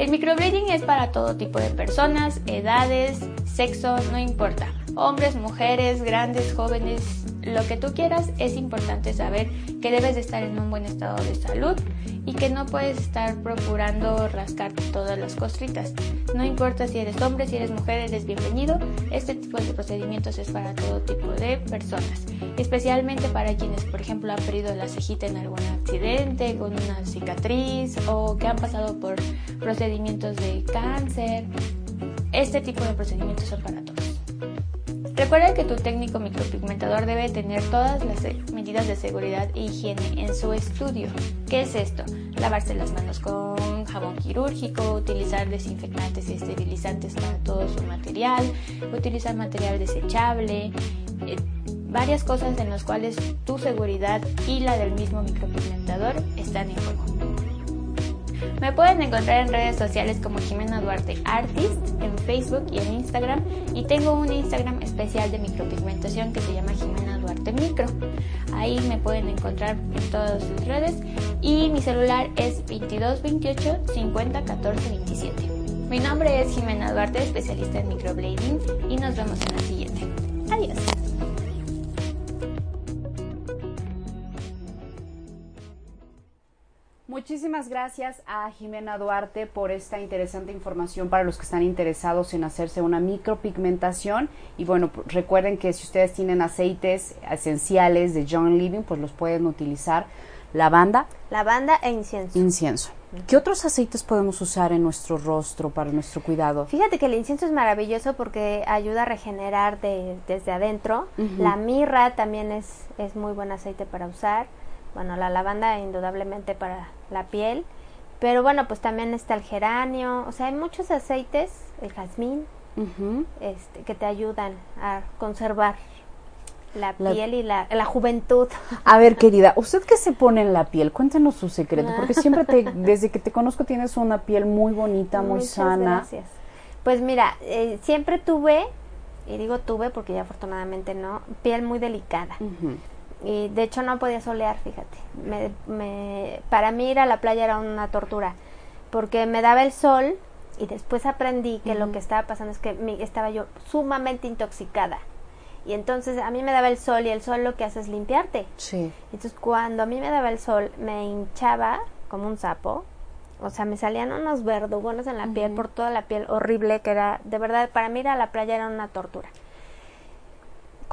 El microblading es para todo tipo de personas, edades, sexo, no importa. Hombres, mujeres, grandes, jóvenes, lo que tú quieras, es importante saber que debes de estar en un buen estado de salud y que no puedes estar procurando rascar todas las costritas. No importa si eres hombre, si eres mujer, eres bienvenido. Este tipo de procedimientos es para todo tipo de personas, especialmente para quienes, por ejemplo, han perdido la cejita en algún accidente, con una cicatriz o que han pasado por procedimientos de cáncer. Este tipo de procedimientos son para todos. Recuerda que tu técnico micropigmentador debe tener todas las medidas de seguridad e higiene en su estudio. ¿Qué es esto? Lavarse las manos con jabón quirúrgico, utilizar desinfectantes y esterilizantes para todo su material, utilizar material desechable, eh, varias cosas en las cuales tu seguridad y la del mismo micropigmentador están en juego. Me pueden encontrar en redes sociales como Jimena Duarte Artist, en Facebook y en Instagram. Y tengo un Instagram especial de micropigmentación que se llama Jimena Duarte Micro. Ahí me pueden encontrar en todas sus redes. Y mi celular es 2228 50 14 27. Mi nombre es Jimena Duarte, especialista en microblading. Y nos vemos en la siguiente. Adiós. Muchísimas gracias a Jimena Duarte por esta interesante información para los que están interesados en hacerse una micropigmentación. Y bueno, recuerden que si ustedes tienen aceites esenciales de John Living, pues los pueden utilizar. Lavanda. Lavanda e incienso. Incienso. ¿Qué otros aceites podemos usar en nuestro rostro para nuestro cuidado? Fíjate que el incienso es maravilloso porque ayuda a regenerar desde adentro. La mirra también es, es muy buen aceite para usar. Bueno, la lavanda indudablemente para la piel. Pero bueno, pues también está el geranio. O sea, hay muchos aceites, el jazmín, este, que te ayudan a conservar la, piel y la, la, juventud. A ver, querida, ¿usted qué se pone en la piel? Cuéntenos su secreto, porque siempre te, desde que te conozco tienes una piel muy bonita, muy Muchas sana. Gracias. Pues mira, eh, siempre tuve, y digo tuve porque ya afortunadamente no, piel muy delicada. Y de hecho no podía solear, fíjate. Me, me, para mí ir a la playa era una tortura, porque me daba el sol y después aprendí que lo que estaba pasando es que mi- estaba yo sumamente intoxicada. Y entonces a mí me daba el sol y el sol lo que hace es limpiarte. Sí. Entonces cuando a mí me daba el sol me hinchaba como un sapo. O sea, me salían unos verdugones en la piel por toda la piel horrible que era, de verdad, para mí ir a la playa era una tortura.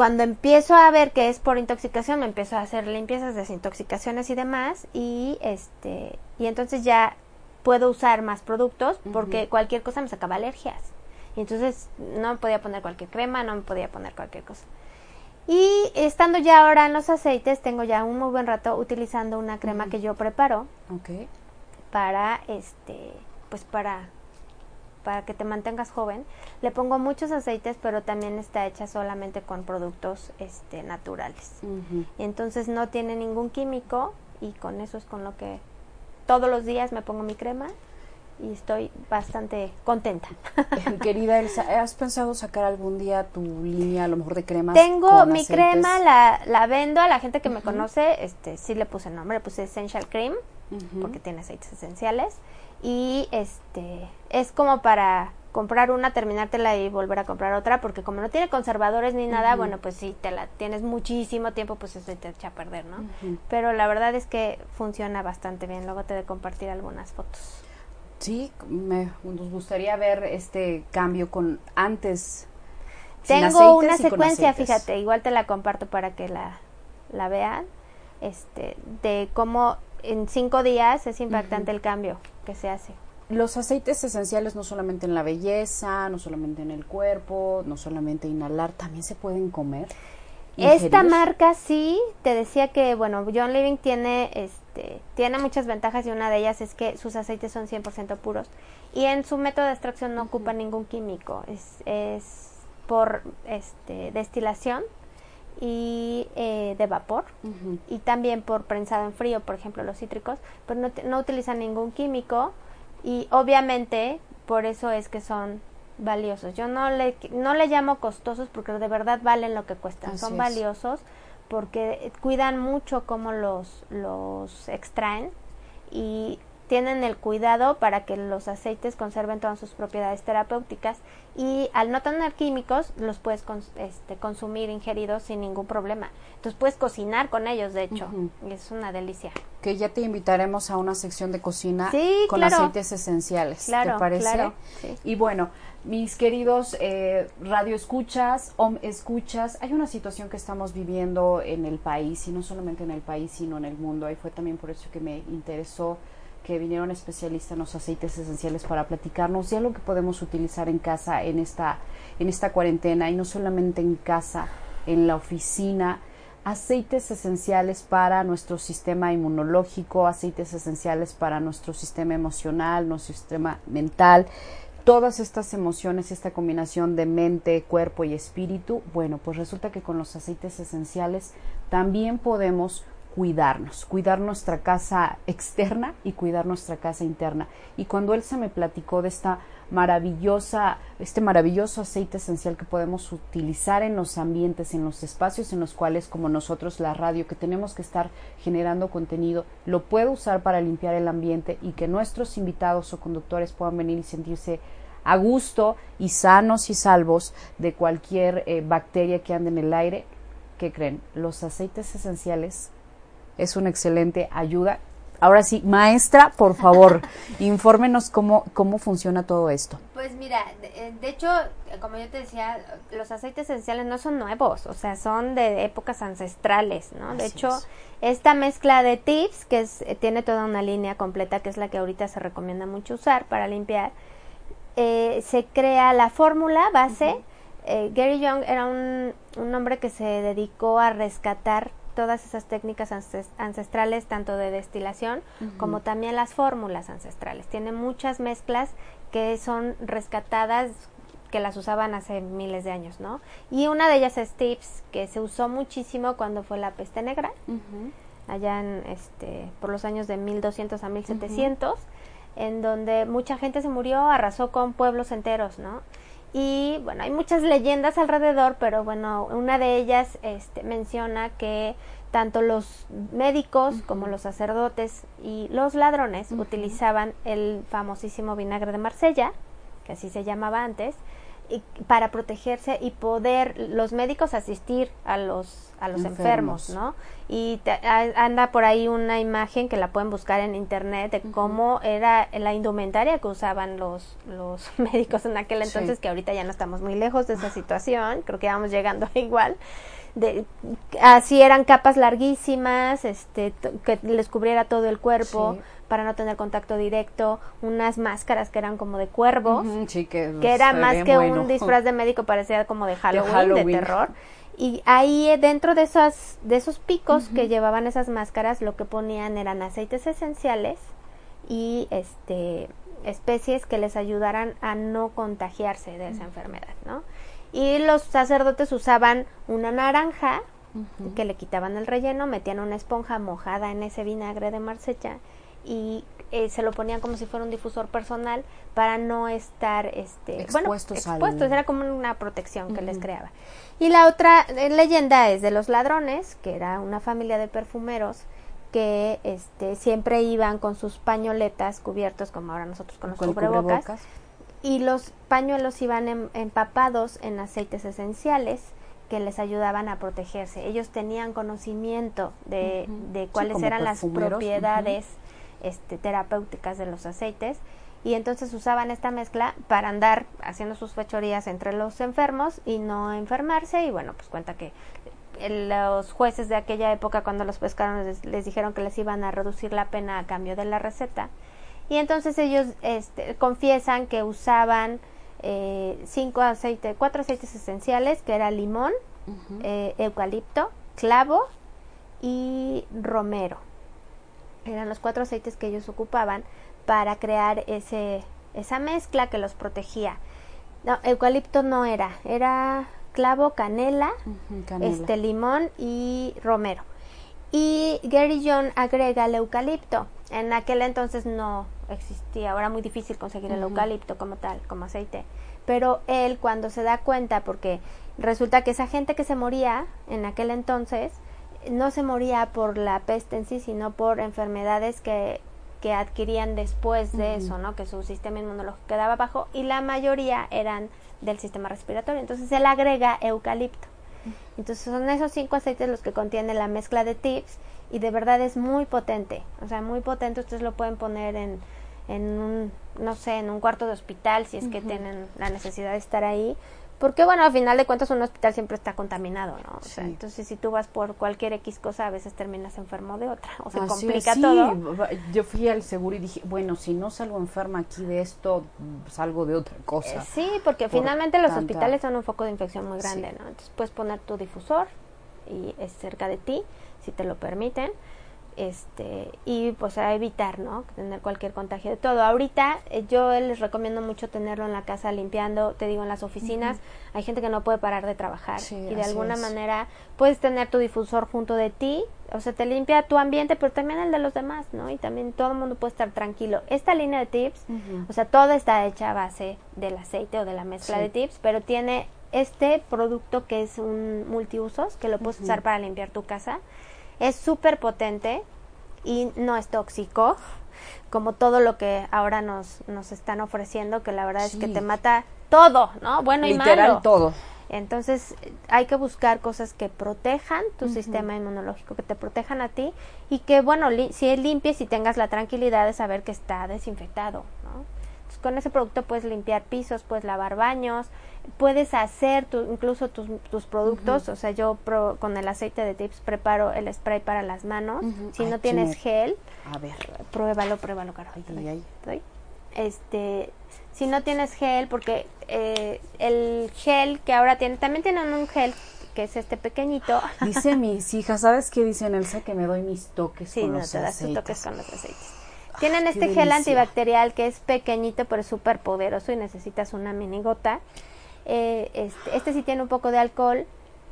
Cuando empiezo a ver que es por intoxicación, me empiezo a hacer limpiezas, desintoxicaciones y demás y este y entonces ya puedo usar más productos porque cualquier cosa me sacaba alergias. Y entonces no me podía poner cualquier crema, no me podía poner cualquier cosa. Y estando ya ahora en los aceites, tengo ya un muy buen rato utilizando una crema que yo preparo Ok. para este pues para para que te mantengas joven. Le pongo muchos aceites, pero también está hecha solamente con productos este naturales. Entonces no tiene ningún químico y con eso es con lo que todos los días me pongo mi crema y estoy bastante contenta. Querida Elsa, ¿has pensado sacar algún día tu línea a lo mejor de cremas? Tengo con mi aceites? crema, la, la vendo a la gente que me conoce, este sí le puse nombre, le puse Essential Cream porque tiene aceites esenciales y este es como para comprar una, terminártela y volver a comprar otra porque como no tiene conservadores ni nada, bueno, pues si te la tienes muchísimo tiempo, pues eso te echa a perder, ¿no? Pero la verdad es que funciona bastante bien. Luego te de compartir algunas fotos. Sí, me, nos gustaría ver este cambio con antes. Tengo una secuencia, fíjate, igual te la comparto para que la, la vean, este, de cómo en cinco días es impactante el cambio que se hace. Los aceites esenciales no solamente en la belleza, no solamente en el cuerpo, no solamente inhalar, también se pueden comer. Esta marca sí, te decía que, bueno, John Living tiene, este, tiene muchas ventajas y una de ellas es que sus aceites son 100% puros. Y en su método de extracción no ocupa ningún químico, es, es por este, destilación y eh, de vapor. Y también por prensado en frío, por ejemplo, los cítricos, pero no, no utilizan ningún químico y obviamente por eso es que son valiosos. Yo no le, no le llamo costosos porque de verdad valen lo que cuestan, Así son es. valiosos porque cuidan mucho cómo los, los extraen y tienen el cuidado para que los aceites conserven todas sus propiedades terapéuticas y al no tener químicos los puedes cons- este, consumir ingeridos sin ningún problema. Entonces puedes cocinar con ellos, de hecho, es una delicia. Que ya te invitaremos a una sección de cocina Sí, con claro. aceites esenciales. Claro, ¿Te parece? claro, sí. Y bueno, mis queridos eh, radio escuchas, om escuchas, hay una situación que estamos viviendo en el país, y no solamente en el país, sino en el mundo. Y fue también por eso que me interesó que vinieron especialistas en los aceites esenciales para platicarnos de algo que podemos utilizar en casa en esta, en esta cuarentena, y no solamente en casa, en la oficina. aceites esenciales para nuestro sistema inmunológico, aceites esenciales para nuestro sistema emocional, nuestro sistema mental, todas estas emociones, esta combinación de mente, cuerpo y espíritu, bueno, pues resulta que con los aceites esenciales también podemos cuidarnos, cuidar nuestra casa externa y cuidar nuestra casa interna. Y cuando él se me platicó de esta maravillosa, este maravilloso aceite esencial que podemos utilizar en los ambientes, en los espacios en los cuales, como nosotros, la radio, que tenemos que estar generando contenido, lo puedo usar para limpiar el ambiente y que nuestros invitados o conductores puedan venir y sentirse a gusto y sanos y salvos de cualquier eh, bacteria que ande en el aire. ¿Qué creen? Los aceites esenciales es una excelente ayuda Ahora sí, maestra, por favor, infórmenos cómo, cómo funciona todo esto. Pues mira, de, de, hecho, como yo te decía, los aceites esenciales no son nuevos, o sea, son de épocas ancestrales, ¿no? de hecho, esta mezcla de tips, que es, tiene toda una línea completa, que es la que ahorita se recomienda mucho usar para limpiar, eh, se crea la fórmula base. eh, Gary Young era un, un hombre que se dedicó a rescatar todas esas técnicas ancestrales, tanto de destilación uh -huh. como también las fórmulas ancestrales. Tiene muchas mezclas que son rescatadas que las usaban hace miles de años, ¿no? Y una de ellas es Tips, que se usó muchísimo cuando fue la peste negra, uh -huh. allá en, este, por los años de 1200 a 1700, uh -huh. en donde mucha gente se murió, arrasó con pueblos enteros, ¿no? Y bueno, hay muchas leyendas alrededor, pero bueno, una de ellas este, menciona que tanto los médicos uh -huh. como los sacerdotes y los ladrones uh -huh. utilizaban el famosísimo vinagre de Marsella, que así se llamaba antes, y para protegerse y poder los médicos asistir a los a los enfermos, enfermos ¿no? Y te, a, anda por ahí una imagen que la pueden buscar en internet de uh -huh. cómo era la indumentaria que usaban los los médicos en aquel entonces, sí. que ahorita ya no estamos muy lejos de esa situación, creo que vamos llegando igual. De, así eran capas larguísimas, este, que les cubriera todo el cuerpo. Sí para no tener contacto directo, unas máscaras que eran como de cuervos, uh -huh, sí, que, que era más que bueno. un disfraz de médico, parecía como de Halloween, de, Halloween. de terror. Y ahí eh, dentro de esos, de esos picos uh -huh. que llevaban esas máscaras, lo que ponían eran aceites esenciales y este especies que les ayudaran a no contagiarse de esa uh -huh. enfermedad, ¿no? Y los sacerdotes usaban una naranja que le quitaban el relleno, metían una esponja mojada en ese vinagre de marsella y eh, se lo ponían como si fuera un difusor personal para no estar este expuestos, bueno, expuestos al... era como una protección que uh -huh. les creaba y la otra eh, leyenda es de los ladrones que era una familia de perfumeros que este siempre iban con sus pañoletas cubiertos como ahora nosotros con los cubrebocas, cubrebocas, y los pañuelos iban en, empapados en aceites esenciales que les ayudaban a protegerse ellos tenían conocimiento de, uh -huh. de cuáles sí, eran las propiedades uh -huh este, terapéuticas de los aceites y entonces usaban esta mezcla para andar haciendo sus fechorías entre los enfermos y no enfermarse y bueno pues cuenta que los jueces de aquella época cuando los pescaron les, les, dijeron que les iban a reducir la pena a cambio de la receta y entonces ellos este, confiesan que usaban eh, cinco aceites cuatro aceites esenciales que era limón uh -huh. eh, eucalipto clavo y romero eran los cuatro aceites que ellos ocupaban para crear ese esa mezcla que los protegía. No, eucalipto no era, era clavo, canela, uh -huh, canela, este limón y romero. Y Gary John agrega el eucalipto. En aquel entonces no existía, ahora muy difícil conseguir uh -huh. el eucalipto como tal, como aceite. Pero él cuando se da cuenta, porque resulta que esa gente que se moría en aquel entonces, no se moría por la peste en sí, sino por enfermedades que, que adquirían después de uh -huh. eso, ¿no? Que su sistema inmunológico quedaba bajo y la mayoría eran del sistema respiratorio. Entonces él agrega eucalipto. Entonces son esos cinco aceites los que contiene la mezcla de tips y de verdad es muy potente, o sea, muy potente. Ustedes lo pueden poner en, en un, no sé, en un cuarto de hospital si es uh -huh. que tienen la necesidad de estar ahí porque bueno, al final de cuentas un hospital siempre está contaminado, ¿no? O sea, entonces si tú vas por cualquier X cosa, a veces terminas enfermo de otra, o se Así complica es, sí. todo. Yo fui al seguro y dije, bueno, si no salgo enferma aquí de esto, salgo de otra cosa. Eh, sí, porque por finalmente los tanta... hospitales son un foco de infección muy grande, sí. ¿no? Entonces puedes poner tu difusor y es cerca de ti, si te lo permiten este y pues a evitar no tener cualquier contagio de todo. Ahorita eh, yo les recomiendo mucho tenerlo en la casa limpiando te digo en las oficinas. Hay gente que no puede parar de trabajar y de alguna manera puedes tener tu difusor junto de ti. O sea te limpia tu ambiente pero también el de los demás no y también todo el mundo puede estar tranquilo. Esta línea de tips o sea toda está hecha a base del aceite o de la mezcla de tips pero tiene este producto que es un multiusos que lo puedes usar para limpiar tu casa es súper potente y no es tóxico, como todo lo que ahora nos, nos están ofreciendo, que la verdad es que te mata todo, ¿no? Bueno y malo. todo. Entonces hay que buscar cosas que protejan tu sistema inmunológico, que te protejan a ti y que, bueno, si limpies y tengas la tranquilidad de saber que está desinfectado, con ese producto puedes limpiar pisos, puedes lavar baños, puedes hacer tu, incluso tus, tus productos, o sea, yo con el aceite de tips preparo el spray para las manos. Si no tienes gel, a ver, pruébalo, pruébalo, caro. Este, si no tienes gel, porque eh, el gel que ahora tiene, también tienen un gel que es este pequeñito. Dice mis hijas, ¿sabes qué dicen Elsa? Que me doy mis toques con los te das toques con los aceites. Tienen este gel antibacterial que es pequeñito pero súper poderoso y necesitas una mini gota. Eh, este, este sí tiene un poco de alcohol,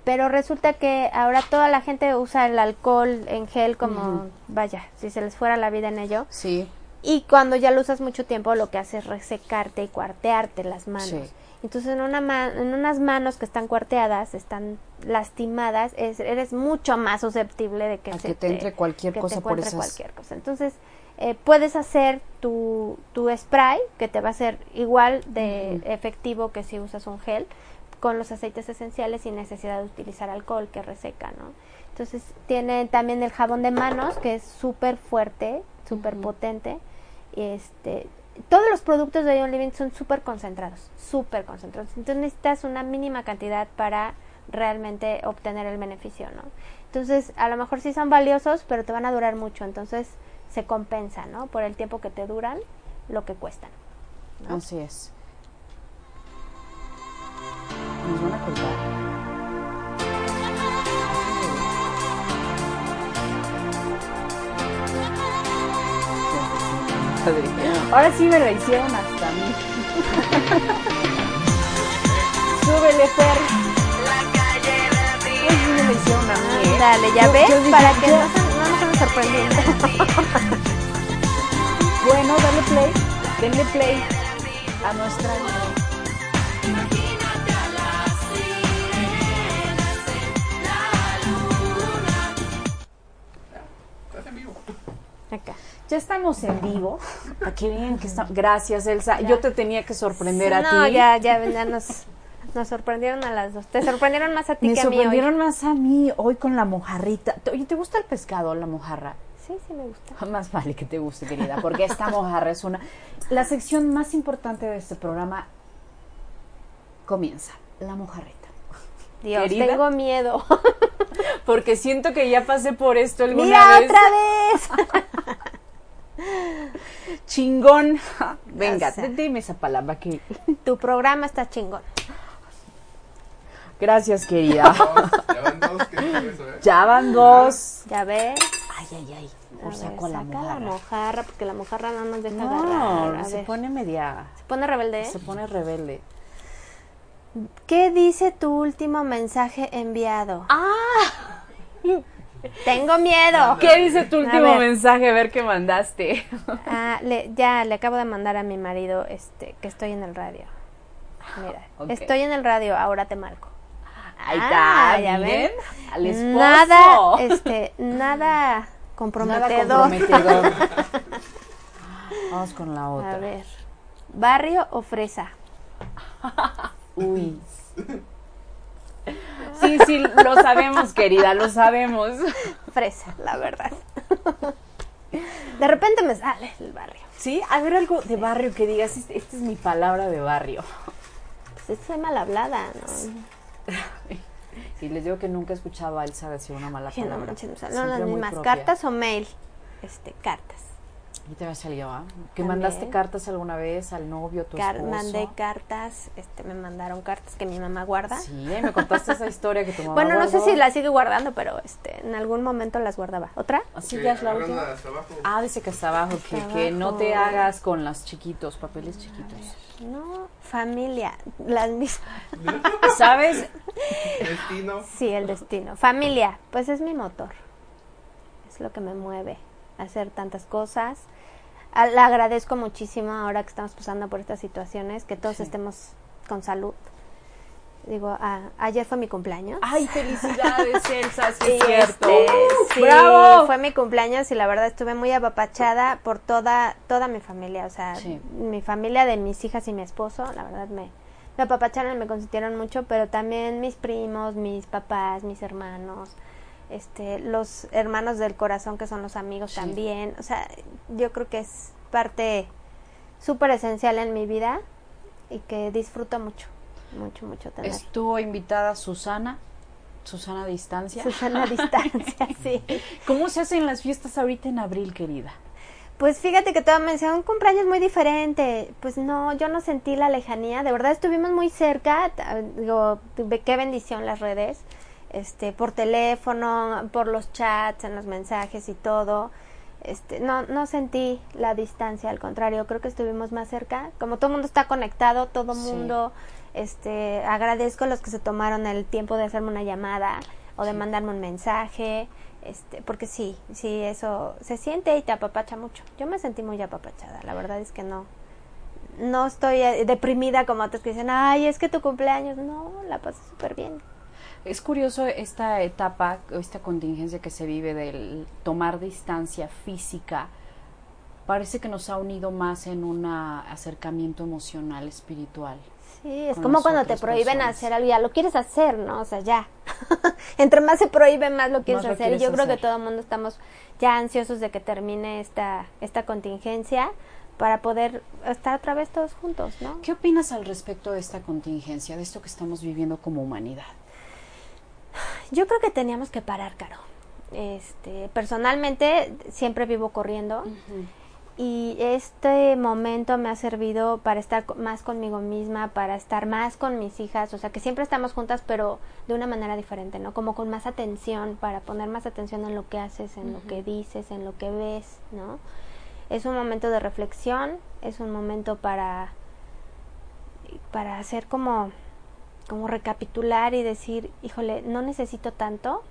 pero resulta que ahora toda la gente usa el alcohol en gel como, vaya, si se les fuera la vida en ello. Sí. Y cuando ya lo usas mucho tiempo, lo que hace es resecarte y cuartearte las manos. Entonces, en, una en unas manos que están cuarteadas, están lastimadas, eres mucho más susceptible de que, se te, entre cualquier cosa por esas... cualquier cosa. Entonces, eh, puedes hacer tu, tu spray, que te va a ser igual de efectivo que si usas un gel, con los aceites esenciales sin necesidad de utilizar alcohol que reseca, ¿no? Entonces tiene también el jabón de manos que es súper fuerte, súper potente. Este, todos los productos de Ion Living son súper concentrados, súper concentrados. Entonces necesitas una mínima cantidad para realmente obtener el beneficio, ¿no? Entonces a lo mejor sí son valiosos, pero te van a durar mucho. Entonces se compensa, ¿no? Por el tiempo que te duran, lo que cuestan. Así es. Nos van a. Ahora sí me la hicieron hasta mí. Súbele, Fer. Me la hicieron a mí. ¿eh? Dale, ya ves, para que no sorprendiendo. bueno, dale play, denle play a nuestra... Acá. Ya estamos en vivo. Aquí bien que está. Gracias, Elsa. Yo te tenía que sorprender a ti. No, ya, ya, ya nos, nos sorprendieron a las dos. Te sorprendieron más a ti que a mí. Me sorprendieron más a mí hoy con la mojarrita. Oye, ¿te gusta el pescado, la mojarra? Sí, sí me gusta. Más vale que te guste, querida, porque esta mojarra es una... La sección más importante de este programa comienza, la mojarrita. Dios, tengo miedo. porque siento que ya pasé por esto alguna ¡Mira, vez. otra vez! Chingón. Venga, dime esa palabra que... Tu programa está chingón. Gracias, querida. ya van dos. ¿eh? Ya van dos. Ya ves. Ay, ay, ay. O saco la mojarra. la mojarra, porque la mojarra no nos deja no, agarrar. se pone media... ¿Se pone rebelde? Se pone rebelde. ¿Qué dice tu último mensaje enviado? ¡Ah! Tengo miedo. ¿Qué dice tu último mensaje? A ver qué mandaste. Ah, ya le acabo de mandar a mi marido este que estoy en el radio. Mira, estoy en el radio, ahora te marco. Ahí está, ah, ya ven. Al esposo. Nada, este, nada comprometedor. Nada comprometedor. Vamos con la otra. A ver, barrio o fresa. Uy. Sí, sí, lo sabemos, querida, lo sabemos. Fresa, la verdad. De repente me sale el barrio. Sí, a ver algo de barrio que digas, esta es mi palabra de barrio. Pues es mal hablada, ¿no? Y les digo que nunca he escuchado a Elsa decir una mala palabra. No, no, las mismas. ¿Cartas o mail? Este, cartas. Y te había salido, ¿ah? ¿Que También. mandaste cartas alguna vez al novio, tu Car- esposo? mandé cartas, este, me mandaron cartas que mi mamá guarda. Sí, me contaste esa historia que tu mamá bueno, no sé guardó. si la sigue guardando, pero este, en algún momento las guardaba. ¿Otra? Así ya es la última. Ah, dice que está abajo, que, Está que no te abajo. hagas con los chiquitos, papeles chiquitos. No, familia, las mismas. ¿Sabes? Destino. Sí, el destino. Familia, pues es mi motor. Es lo que me mueve a hacer tantas cosas. A- Le agradezco muchísimo ahora que estamos pasando por estas situaciones, que todos Sí. estemos con salud. Digo, a- ayer fue mi cumpleaños. Ay, felicidades, Elsa, sí es cierto. este, sí, ¡Bravo! fue mi cumpleaños y la verdad estuve muy apapachada por toda toda mi familia, o sea, Sí. mi familia de mis hijas y mi esposo, la verdad me, me apapacharon y me consintieron mucho, pero también mis primos, mis papás, mis hermanos, este, los hermanos del corazón que son los amigos Sí. también, o sea, yo creo que es parte súper esencial en mi vida y que disfruto mucho, mucho, mucho tener. Estuvo invitada Susana, Susana a distancia. Susana a distancia, sí. ¿Cómo se hacen las fiestas ahorita en abril, querida? Pues fíjate que todo me decía un cumpleaños muy diferente. Pues no, yo no sentí la lejanía. De verdad estuvimos muy cerca. Digo, tuve- qué bendición las redes. Este, por teléfono, por los chats, en los mensajes y todo. Este, no, no sentí la distancia, al contrario, creo que estuvimos más cerca. Como todo el mundo está conectado, todo el Sí. mundo, este, agradezco a los que se tomaron el tiempo de hacerme una llamada o de Sí. mandarme un mensaje, este, porque sí, sí, eso se siente y te apapacha mucho. Yo me sentí muy apapachada, la verdad es que no, no estoy eh, deprimida como otros que dicen, ay, es que tu cumpleaños, no, la pasé súper bien. Es curioso esta etapa, esta contingencia que se vive del tomar distancia física. Parece que nos ha unido más en un acercamiento emocional, espiritual. Sí, es como cuando te prohíben personas. hacer algo, ya lo quieres hacer, ¿no? O sea, ya. Entre más se prohíbe, más lo quieres Más lo hacer. y yo creo que todo el mundo estamos ya ansiosos de que termine esta, esta contingencia para poder estar otra vez todos juntos, ¿no? ¿Qué opinas al respecto de esta contingencia, de esto que estamos viviendo como humanidad? Yo creo que teníamos que parar, Caro. Este, personalmente siempre vivo corriendo y este momento me ha servido para estar más conmigo misma, para estar más con mis hijas, o sea, que siempre estamos juntas pero de una manera diferente, ¿no? Como con más atención, para poner más atención en lo que haces, en lo que dices, en lo que ves, ¿no? Es un momento de reflexión, es un momento para para hacer como como recapitular y decir, híjole, no necesito tanto,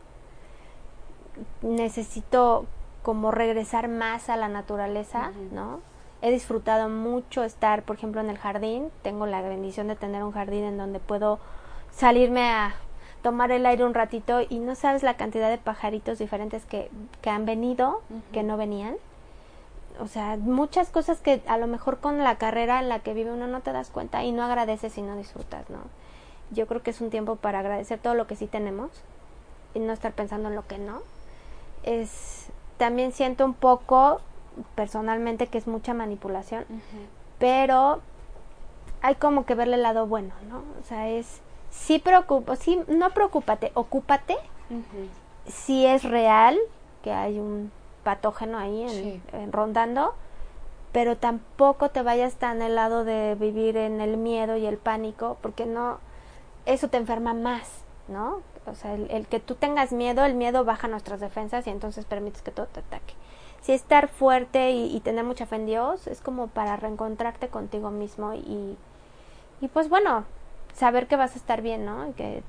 necesito como regresar más a la naturaleza. ¿no? He disfrutado mucho estar, por ejemplo, en el jardín. Tengo la bendición de tener un jardín en donde puedo salirme a tomar el aire un ratito y no sabes la cantidad de pajaritos diferentes que, que han venido, que no venían. O sea, muchas cosas que a lo mejor con la carrera en la que vive uno no te das cuenta y no agradeces y no disfrutas, ¿no? Yo creo que es un tiempo para agradecer todo lo que sí tenemos y no estar pensando en lo que no. Es también siento un poco personalmente que es mucha manipulación, pero hay como que verle el lado bueno, ¿no? O sea, es sí preocupo, sí no preocúpate, ocúpate si es real que hay un patógeno ahí en, Sí. en rondando, pero tampoco te vayas tan al lado de vivir en el miedo y el pánico, porque no, eso te enferma más, ¿no? O sea, el, el que tú tengas miedo, el miedo baja nuestras defensas y entonces permites que todo te ataque. Si estar fuerte y, y tener mucha fe en Dios es como para reencontrarte contigo mismo y, y pues bueno, saber que vas a estar bien, ¿no? Y que eh,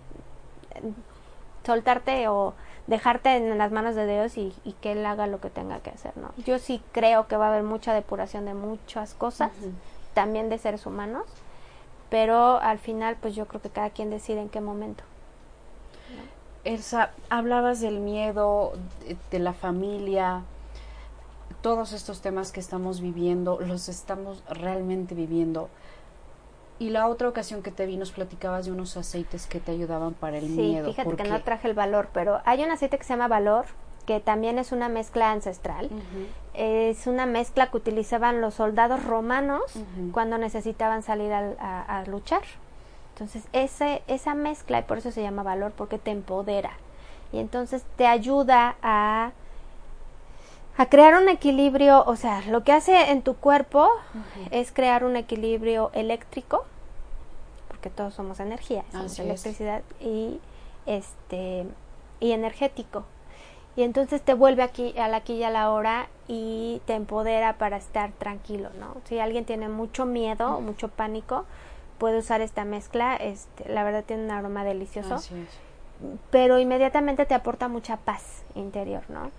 soltarte o dejarte en las manos de Dios y, y que Él haga lo que tenga que hacer, ¿no? Yo sí creo que va a haber mucha depuración de muchas cosas, también de seres humanos, pero al final pues yo creo que cada quien decide en qué momento. Elsa, hablabas del miedo, de, de la familia, todos estos temas que estamos viviendo, los estamos realmente viviendo. Y la otra ocasión que te vi nos platicabas de unos aceites que te ayudaban para el sí, miedo. fíjate ¿Por que qué? no traje el valor, pero hay un aceite que se llama valor, que también es una mezcla ancestral. Es una mezcla que utilizaban los soldados romanos cuando necesitaban salir al- a, a luchar. Entonces, ese, esa mezcla, y por eso se llama valor, porque te empodera. Y entonces te ayuda a, a crear un equilibrio, o sea, lo que hace en tu cuerpo es crear un equilibrio eléctrico, porque todos somos energía, somos electricidad y este y energético. Y entonces te vuelve aquí a la aquí y a la hora y te empodera para estar tranquilo, ¿no? Si alguien tiene mucho miedo o mucho pánico, puede usar esta mezcla, este, la verdad tiene un aroma delicioso. Pero inmediatamente te aporta mucha paz interior, ¿no?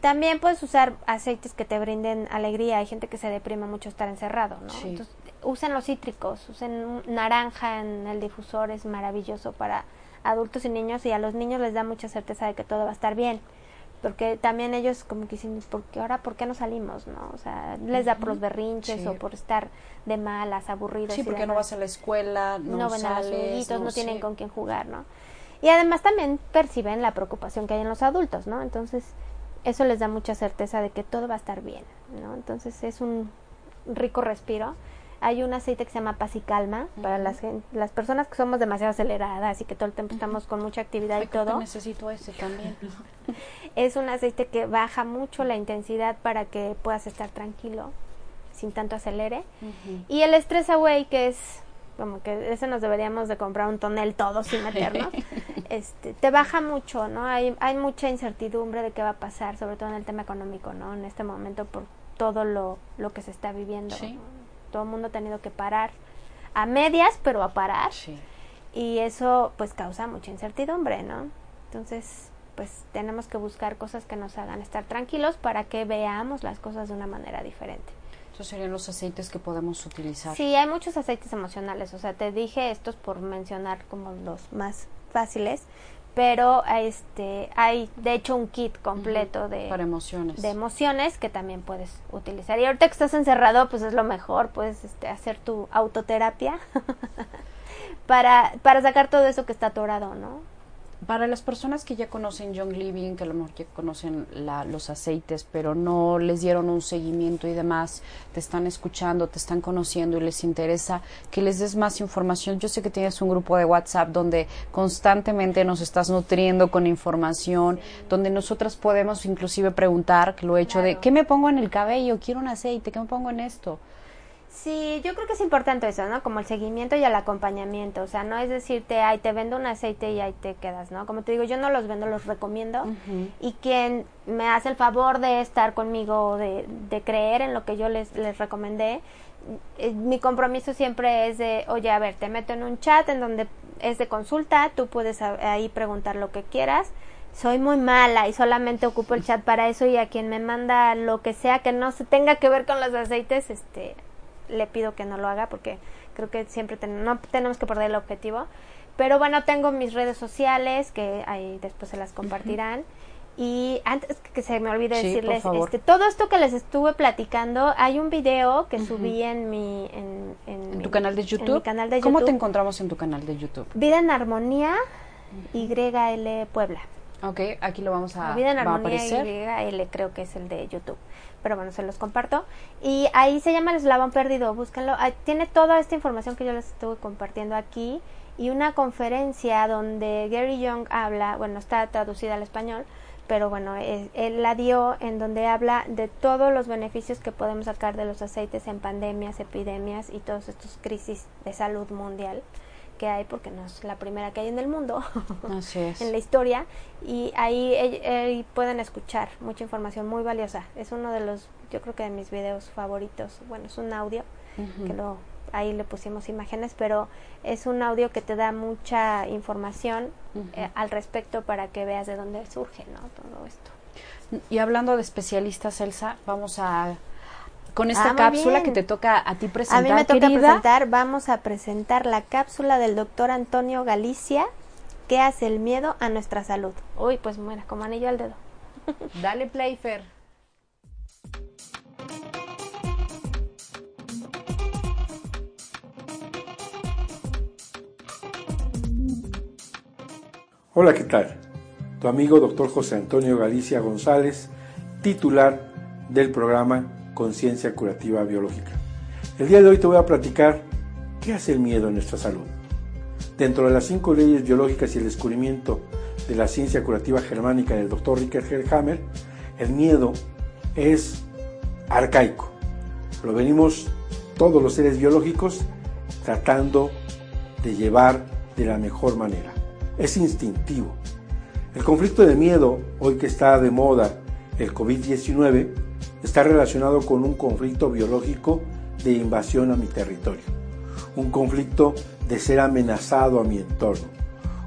También puedes usar aceites que te brinden alegría. Hay gente que se deprime mucho estar encerrado, ¿no? Entonces, usen los cítricos, usen naranja en el difusor, es maravilloso para adultos y niños y a los niños les da mucha certeza de que todo va a estar bien. Porque también ellos como que dicen, ¿por qué ahora por qué no salimos? ¿no? O sea, les da por los berrinches o por estar de malas, aburridos. Sí, porque no vas a la escuela, no, no ven a los no, tienen con quién jugar, ¿no? Y además también perciben la preocupación que hay en los adultos, ¿no? Entonces, eso les da mucha certeza de que todo va a estar bien, ¿no? Entonces es un rico respiro. Hay un aceite que se llama Paz y Calma para las, las personas que somos demasiado aceleradas y que todo el tiempo estamos con mucha actividad y todo. necesito ese también. es un aceite que baja mucho la intensidad para que puedas estar tranquilo sin tanto acelere. Y el Stress Away, que es como que ese nos deberíamos de comprar un tonel todos sin meternos, este, te baja mucho, ¿no? Hay, hay mucha incertidumbre de qué va a pasar, sobre todo en el tema económico, ¿no? En este momento por todo lo, lo que se está viviendo. Todo el mundo ha tenido que parar a medias, pero a parar. Y eso pues causa mucha incertidumbre, ¿no? Entonces, pues tenemos que buscar cosas que nos hagan estar tranquilos para que veamos las cosas de una manera diferente. Estos serían los aceites que podemos utilizar. Sí, hay muchos aceites emocionales. O sea, te dije estos por mencionar como los más fáciles, pero este hay de hecho un kit completo de para emociones. de emociones que también puedes utilizar. Y ahorita que estás encerrado pues es lo mejor puedes este, hacer tu autoterapia para para sacar todo eso que está atorado no para las personas que ya conocen Young Living, que a lo mejor ya conocen los aceites, pero no les dieron un seguimiento y demás, te están escuchando, te están conociendo y les interesa que les des más información. Yo sé que tienes un grupo de WhatsApp donde constantemente nos estás nutriendo con información, donde nosotras podemos inclusive preguntar, que lo he hecho de, ¿qué me pongo en el cabello? Quiero un aceite, ¿qué me pongo en esto? Sí, yo creo que es importante eso, ¿no? Como el seguimiento y el acompañamiento. O sea, no es decirte, ay, te vendo un aceite y ahí te quedas, ¿no? Como te digo, yo no los vendo, los recomiendo. Y quien me hace el favor de estar conmigo, de, de creer en lo que yo les, les recomendé, eh, mi compromiso siempre es de, oye, a ver, te meto en un chat en donde es de consulta, tú puedes ahí preguntar lo que quieras. Soy muy mala y solamente ocupo el chat para eso y a quien me manda lo que sea que no se tenga que ver con los aceites, este, le pido que no lo haga porque creo que siempre no tenemos que perder el objetivo. Pero bueno, tengo mis redes sociales que ahí después se las compartirán. Y antes que se me olvide decirles, este, todo esto que les estuve platicando, hay un video que subí en mi... En, tu canal de YouTube? canal de ¿Cómo te encontramos en tu canal de YouTube? Vida en Armonía, YL Puebla. Ok, aquí lo vamos a, Vida en Armonía, YL creo que es el de YouTube pero bueno, se los comparto. Y ahí se llama El Eslabón Perdido, búsquenlo. tiene toda esta información que yo les estuve compartiendo aquí y una conferencia donde Gary Young habla, bueno, está traducida al español, pero bueno, él, él, la dio en donde habla de todos los beneficios que podemos sacar de los aceites en pandemias, epidemias y todos estos crisis de salud mundial que hay porque no es la primera que hay en el mundo en la historia y ahí, pueden escuchar mucha información muy valiosa. Es uno de los yo creo que de mis videos favoritos. Bueno es un audio que lo ahí le pusimos imágenes pero es un audio que te da mucha información eh, al respecto para que veas de dónde surge no todo esto. Y hablando de especialistas Elsa vamos a con esta ah, cápsula que te toca a ti presentar. A mí me toca presentar, vamos a presentar la cápsula del doctor Antonio Galicia, que hace el miedo a nuestra salud. Uy, pues muera, como anillo al dedo. Dale Playfair. Hola, ¿qué tal? Tu amigo doctor José Antonio Galicia González, titular del programa conciencia curativa biológica. El día de hoy te voy a platicar qué hace el miedo en nuestra salud. Dentro de las cinco leyes biológicas y el descubrimiento de la ciencia curativa germánica del Dr. Richard Hellhammer, el miedo es arcaico. Lo venimos todos los seres biológicos tratando de llevar de la mejor manera. Es instintivo. El conflicto de miedo, hoy que está de moda el COVID-19, está relacionado con un conflicto biológico de invasión a mi territorio, un conflicto de ser amenazado a mi entorno,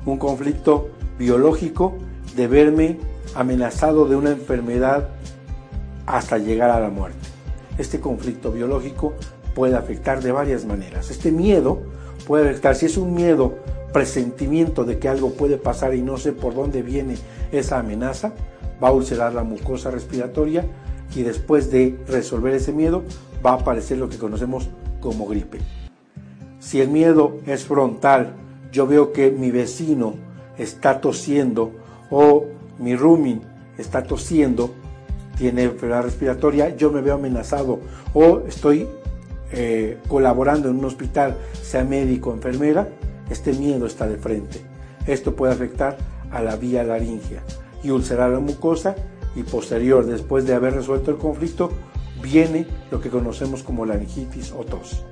un conflicto biológico de verme amenazado de una enfermedad hasta llegar a la muerte. Este conflicto biológico puede afectar de varias maneras. Este miedo puede afectar, si es un miedo, presentimiento de que algo puede pasar y no sé por dónde viene esa amenaza, va a ulcerar la mucosa respiratoria y después de resolver ese miedo va a aparecer lo que conocemos como gripe. Si el miedo es frontal, yo veo que mi vecino está tosiendo o mi rooming está tosiendo, tiene enfermedad respiratoria, yo me veo amenazado o estoy eh, colaborando en un hospital, sea médico o enfermera, este miedo está de frente. Esto puede afectar a la vía laringea y ulcerar la mucosa y posterior, después de haber resuelto el conflicto, viene lo que conocemos como laringitis o tos.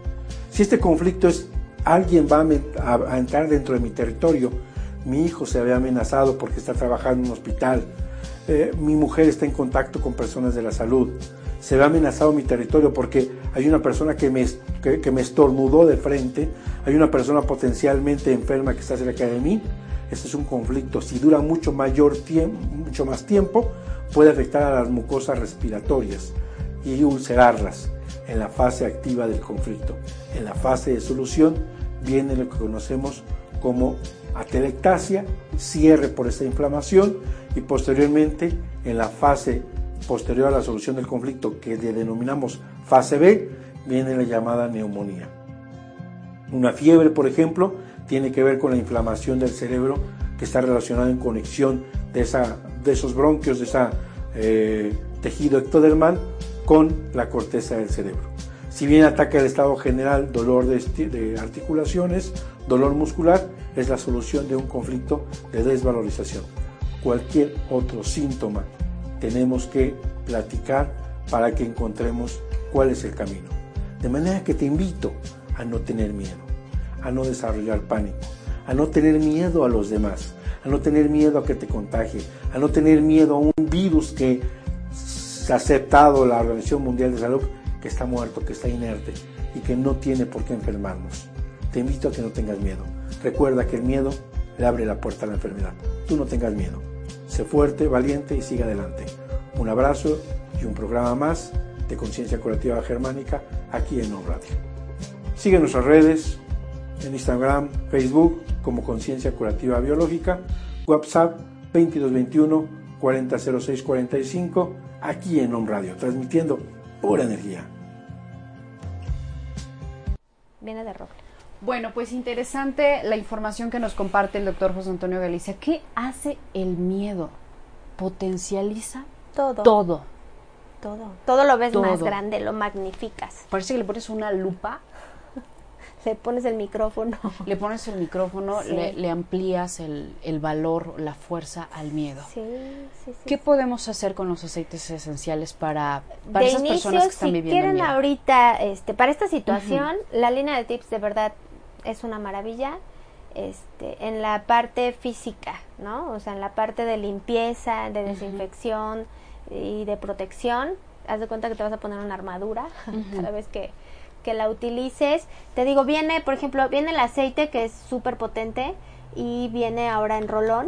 Si este conflicto es alguien va a, entrar dentro de mi territorio, mi hijo se ve amenazado porque está trabajando en un hospital, eh, mi mujer está en contacto con personas de la salud, se ve amenazado mi territorio porque hay una persona que me, que, me estornudó de frente, hay una persona potencialmente enferma que está cerca de mí. Este es un conflicto. Si dura mucho, mayor tiempo, mucho más tiempo, puede afectar a las mucosas respiratorias y ulcerarlas en la fase activa del conflicto. En la fase de solución viene lo que conocemos como atelectasia, cierre por esta inflamación y posteriormente en la fase posterior a la solución del conflicto que denominamos fase B, viene la llamada neumonía. Una fiebre, por ejemplo, tiene que ver con la inflamación del cerebro que está relacionada en conexión de, esa, de esos bronquios, de ese eh, tejido ectodermal con la corteza del cerebro. Si bien ataca el estado general, dolor de, de articulaciones, dolor muscular, es la solución de un conflicto de desvalorización. Cualquier otro síntoma tenemos que platicar para que encontremos cuál es el camino. De manera que te invito a no tener miedo, a no desarrollar pánico, a no tener miedo a los demás, a no tener miedo a que te contagie, a no tener miedo a un virus que se ha aceptado la Organización Mundial de Salud, que está muerto, que está inerte y que no tiene por qué enfermarnos. Te invito a que no tengas miedo. Recuerda que el miedo le abre la puerta a la enfermedad. Tú no tengas miedo. Sé fuerte, valiente y sigue adelante. Un abrazo y un programa más de Conciencia Curativa Germánica aquí en On Radio. Sigue nuestras redes en Instagram, Facebook como Conciencia Curativa Biológica, WhatsApp 2221 400645 aquí en On Radio, transmitiendo pura energía. Viene de rojo. Bueno, pues interesante la información que nos comparte el doctor José Antonio Galicia. ¿Qué hace el miedo? Potencializa todo. Todo. Todo. Todo lo ves más grande, lo magnificas. Parece que le pones una lupa. Le pones el micrófono. Le pones el micrófono, le, amplías el, el, valor, la fuerza al miedo. Sí, sí, sí. ¿Qué podemos hacer con los aceites esenciales para, para esas personas que están si viviendo quieren ahorita, este, para esta situación, la línea de tips de verdad es una maravilla. Este, en la parte física, ¿no? O sea, en la parte de limpieza, de desinfección y de protección. Haz de cuenta que te vas a poner una armadura cada vez que, que la utilices. Te digo, viene, por ejemplo, viene el aceite que es súper potente y viene ahora en rolón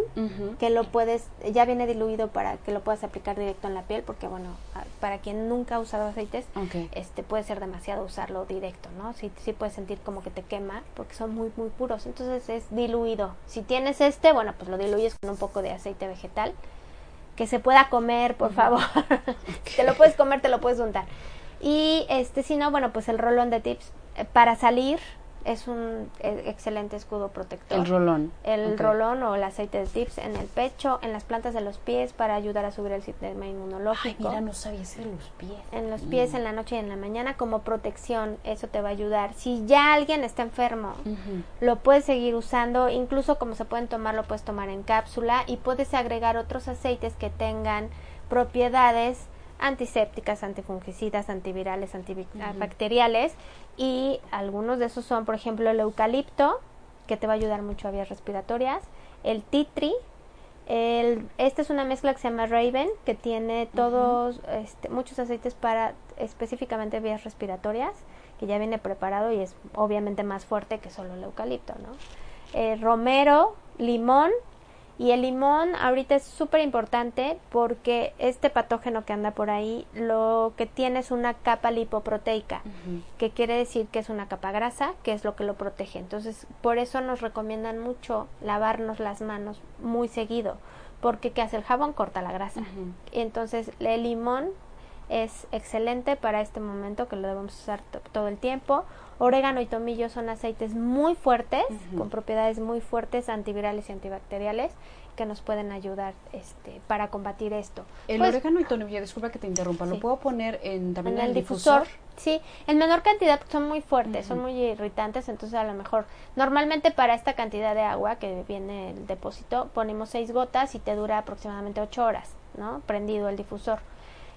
que lo puedes ya viene diluido para que lo puedas aplicar directo en la piel porque bueno para quien nunca ha usado aceites este puede ser demasiado usarlo directo no sí sí puedes sentir como que te quema porque son muy muy puros. Entonces es diluido. Si tienes este bueno pues lo diluyes con un poco de aceite vegetal que se pueda comer por favor. Te lo puedes comer te lo puedes untar y este si no bueno pues el rolón de tips eh, para salir es un e, excelente escudo protector. El rolón. El rolón o el aceite de tips en el pecho, en las plantas de los pies para ayudar a subir el sistema inmunológico. Ay, mira, no sabía ser los pies. En los pies, en la noche y en la mañana como protección, eso te va a ayudar. Si ya alguien está enfermo, lo puedes seguir usando, incluso como se pueden tomar, lo puedes tomar en cápsula y puedes agregar otros aceites que tengan propiedades antisépticas, antifungicidas, antivirales, antibacteriales y algunos de esos son, por ejemplo, el eucalipto, que te va a ayudar mucho a vías respiratorias, el titri, el, esta es una mezcla que se llama Raven, que tiene todos, este, muchos aceites para específicamente vías respiratorias, que ya viene preparado y es obviamente más fuerte que solo el eucalipto, ¿no? Eh, romero, limón, y el limón ahorita es súper importante porque este patógeno que anda por ahí lo que tiene es una capa lipoproteica, que quiere decir que es una capa grasa, que es lo que lo protege. Entonces, por eso nos recomiendan mucho lavarnos las manos muy seguido, porque ¿qué hace el jabón? Corta la grasa. Entonces el limón es excelente para este momento que lo debemos usar todo el tiempo. Orégano y tomillo son aceites muy fuertes, con propiedades muy fuertes antivirales y antibacteriales que nos pueden ayudar este, para combatir esto. El pues orégano y tomillo, disculpa que te interrumpa, ¿lo puedo poner en, también en el, difusor? Sí, en menor cantidad son muy fuertes, son muy irritantes, entonces a lo mejor normalmente para esta cantidad de agua que viene el depósito ponemos seis gotas y te dura aproximadamente ocho horas, ¿no? Prendido el difusor.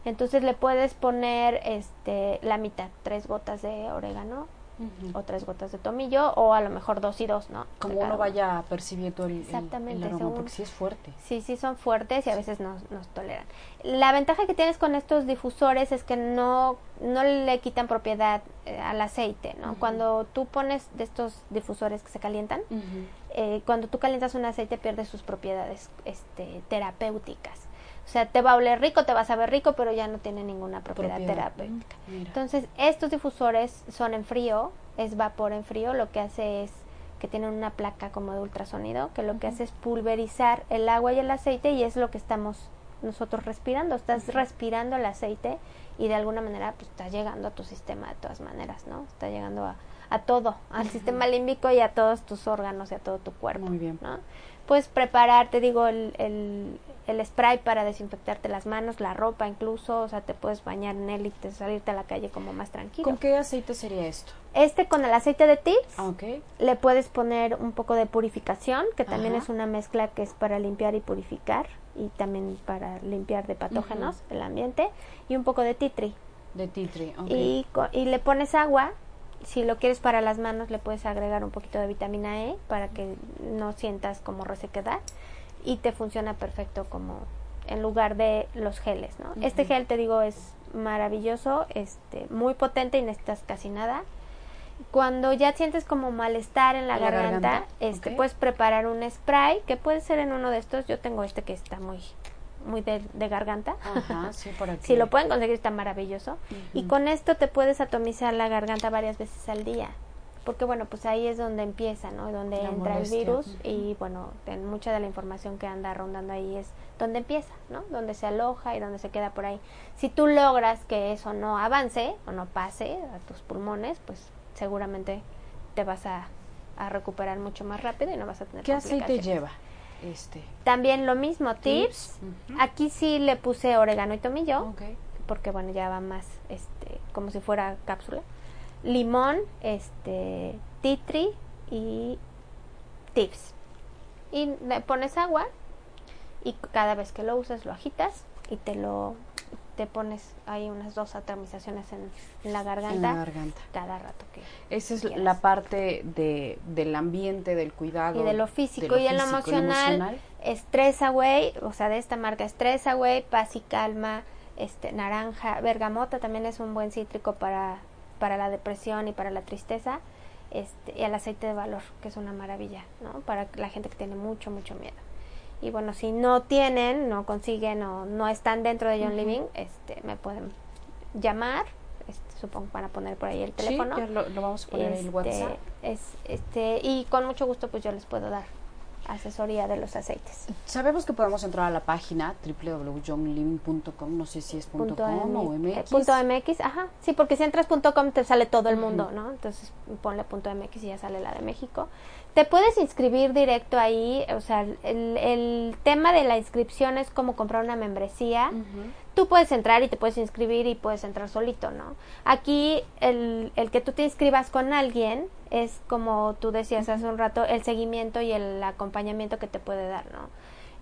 Entonces le puedes poner este la mitad, tres gotas de orégano o tres gotas de tomillo o a lo mejor dos y dos, ¿no? Como uno vaya percibiendo el, Exactamente, aroma, porque sí es fuerte. Sí, sí son fuertes y a veces nos, nos toleran. La ventaja que tienes con estos difusores es que no, no le quitan propiedad eh, al aceite, ¿no? Cuando tú pones de estos difusores que se calientan, eh, cuando tú calientas un aceite pierde sus propiedades este, terapéuticas. O sea, te va a oler rico, te va a saber rico, pero ya no tiene ninguna propiedad, terapéutica. Entonces, estos difusores son en frío, es vapor en frío, lo que hace es que tienen una placa como de ultrasonido, que lo que hace es pulverizar el agua y el aceite y es lo que estamos nosotros respirando. Estás respirando el aceite y de alguna manera pues está llegando a tu sistema de todas maneras, ¿no? Está llegando a, a todo, al sistema límbico y a todos tus órganos y a todo tu cuerpo. Muy bien. ¿no? Puedes preparar, te digo, el, el, el spray para desinfectarte las manos, la ropa incluso, o sea, te puedes bañar en él y te salirte a la calle como más tranquilo. ¿Con qué aceite sería esto? Este con el aceite de tips. Ah, okay. Le puedes poner un poco de purificación, que también es una mezcla que es para limpiar y purificar y también para limpiar de patógenos el ambiente y un poco de titri. De titri, ok. Y, y le pones agua si lo quieres para las manos le puedes agregar un poquito de vitamina E para que no sientas como resequedad y te funciona perfecto como en lugar de los geles, ¿no? Este gel te digo es maravilloso, este muy potente y necesitas casi nada. Cuando ya sientes como malestar en la, la garganta, garganta, este puedes preparar un spray que puede ser en uno de estos. Yo tengo este que está muy muy de, de garganta. Ajá, sí, por aquí. Si lo pueden conseguir está maravilloso. Y con esto te puedes atomizar la garganta varias veces al día. Porque bueno, pues ahí es donde empieza, ¿no? Donde La entra molestia. el virus y bueno, en mucha de la información que anda rondando ahí es donde empieza, ¿no? Donde se aloja y donde se queda por ahí. Si tú logras que eso no avance o no pase a tus pulmones, pues seguramente te vas a, a recuperar mucho más rápido y no vas a tener ¿Qué aceite lleva? Este. También lo mismo, tips. Aquí sí le puse orégano y tomillo porque bueno ya va más este como si fuera cápsula limón este tea tree y tips y le pones agua y cada vez que lo uses lo agitas y te lo te pones ahí unas dos atomizaciones en, en la garganta En la garganta. cada rato que Esa es quieras. la parte de, del ambiente, del cuidado. y de lo físico de y en lo físico, emocional, Stress Away, o sea, de esta marca Stress Away, Paz y Calma, este naranja, bergamota también es un buen cítrico para para la depresión y para la tristeza. Este, y el aceite de valor, que es una maravilla, ¿no? Para la gente que tiene mucho mucho miedo. Y bueno, si no tienen, no consiguen o no están dentro de John Living, este me pueden llamar, este, supongo que van a poner por ahí el Sí, teléfono. ya lo, lo vamos a poner en el Este, WhatsApp. es, este, y con mucho gusto pues yo les puedo dar asesoría de los aceites. Sabemos que podemos entrar a la página www.johnliving.com, no sé si es punto .com o eh, MX. punto MX, ajá. Sí, porque si entras punto .com te sale todo el mundo, ¿no? Entonces ponle punto .mx y ya sale la de México. Te puedes inscribir directo ahí, o sea, el, el tema de la inscripción es como comprar una membresía. Tú puedes entrar y te puedes inscribir y puedes entrar solito, ¿no? Aquí el, el que tú te inscribas con alguien es como tú decías hace un rato, el seguimiento y el acompañamiento que te puede dar, ¿no?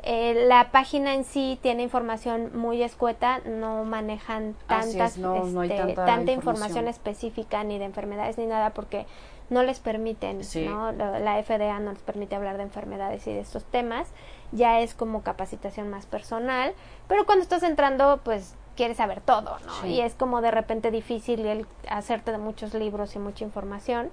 Eh, la página en sí tiene información muy escueta, no manejan tantas, es, no- no hay este, tanta tanta, información. información específica ni de enfermedades ni nada porque no les permiten, Sí. ¿no? La, la FDA no les permite hablar de enfermedades y de estos temas, ya es como capacitación más personal, pero cuando estás entrando, pues quieres saber todo, ¿no? Sí. Y es como de repente difícil el hacerte de muchos libros y mucha información.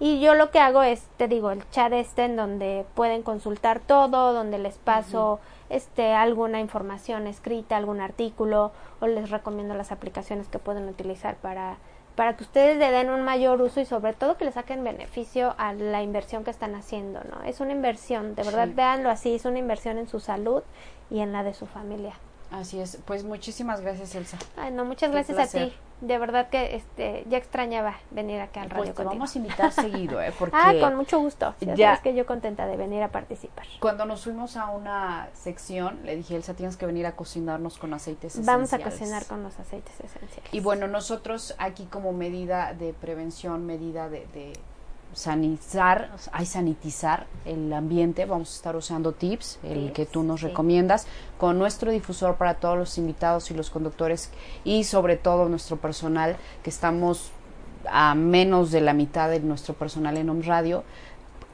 Y yo lo que hago es, te digo, el chat este en donde pueden consultar todo, donde les paso este alguna información escrita, algún artículo o les recomiendo las aplicaciones que pueden utilizar para para que ustedes le den un mayor uso y sobre todo que le saquen beneficio a la inversión que están haciendo, ¿no? Es una inversión, de verdad Sí. véanlo así, es una inversión en su salud y en la de su familia. Así es. Pues muchísimas gracias, Elsa. Ay, no, muchas Qué gracias placer. a ti. De verdad que este ya extrañaba venir acá al radio Pues te contigo. vamos a invitar seguido, ¿eh? Porque Ah, con mucho gusto. Ya, ya- sabes que yo contenta de venir a participar. cuando nos fuimos a una sección, le dije, Elsa, tienes que venir a cocinarnos con aceites esenciales. Vamos a cocinar con los aceites esenciales. Y bueno, nosotros aquí como medida de prevención, medida de, de sanizar, hay sanitizar el ambiente, vamos a estar usando tips, el Tips, que tú nos sí. recomiendas, con nuestro difusor para todos los invitados y los conductores y sobre todo nuestro personal, que estamos a menos de la mitad de nuestro personal en Home Radio,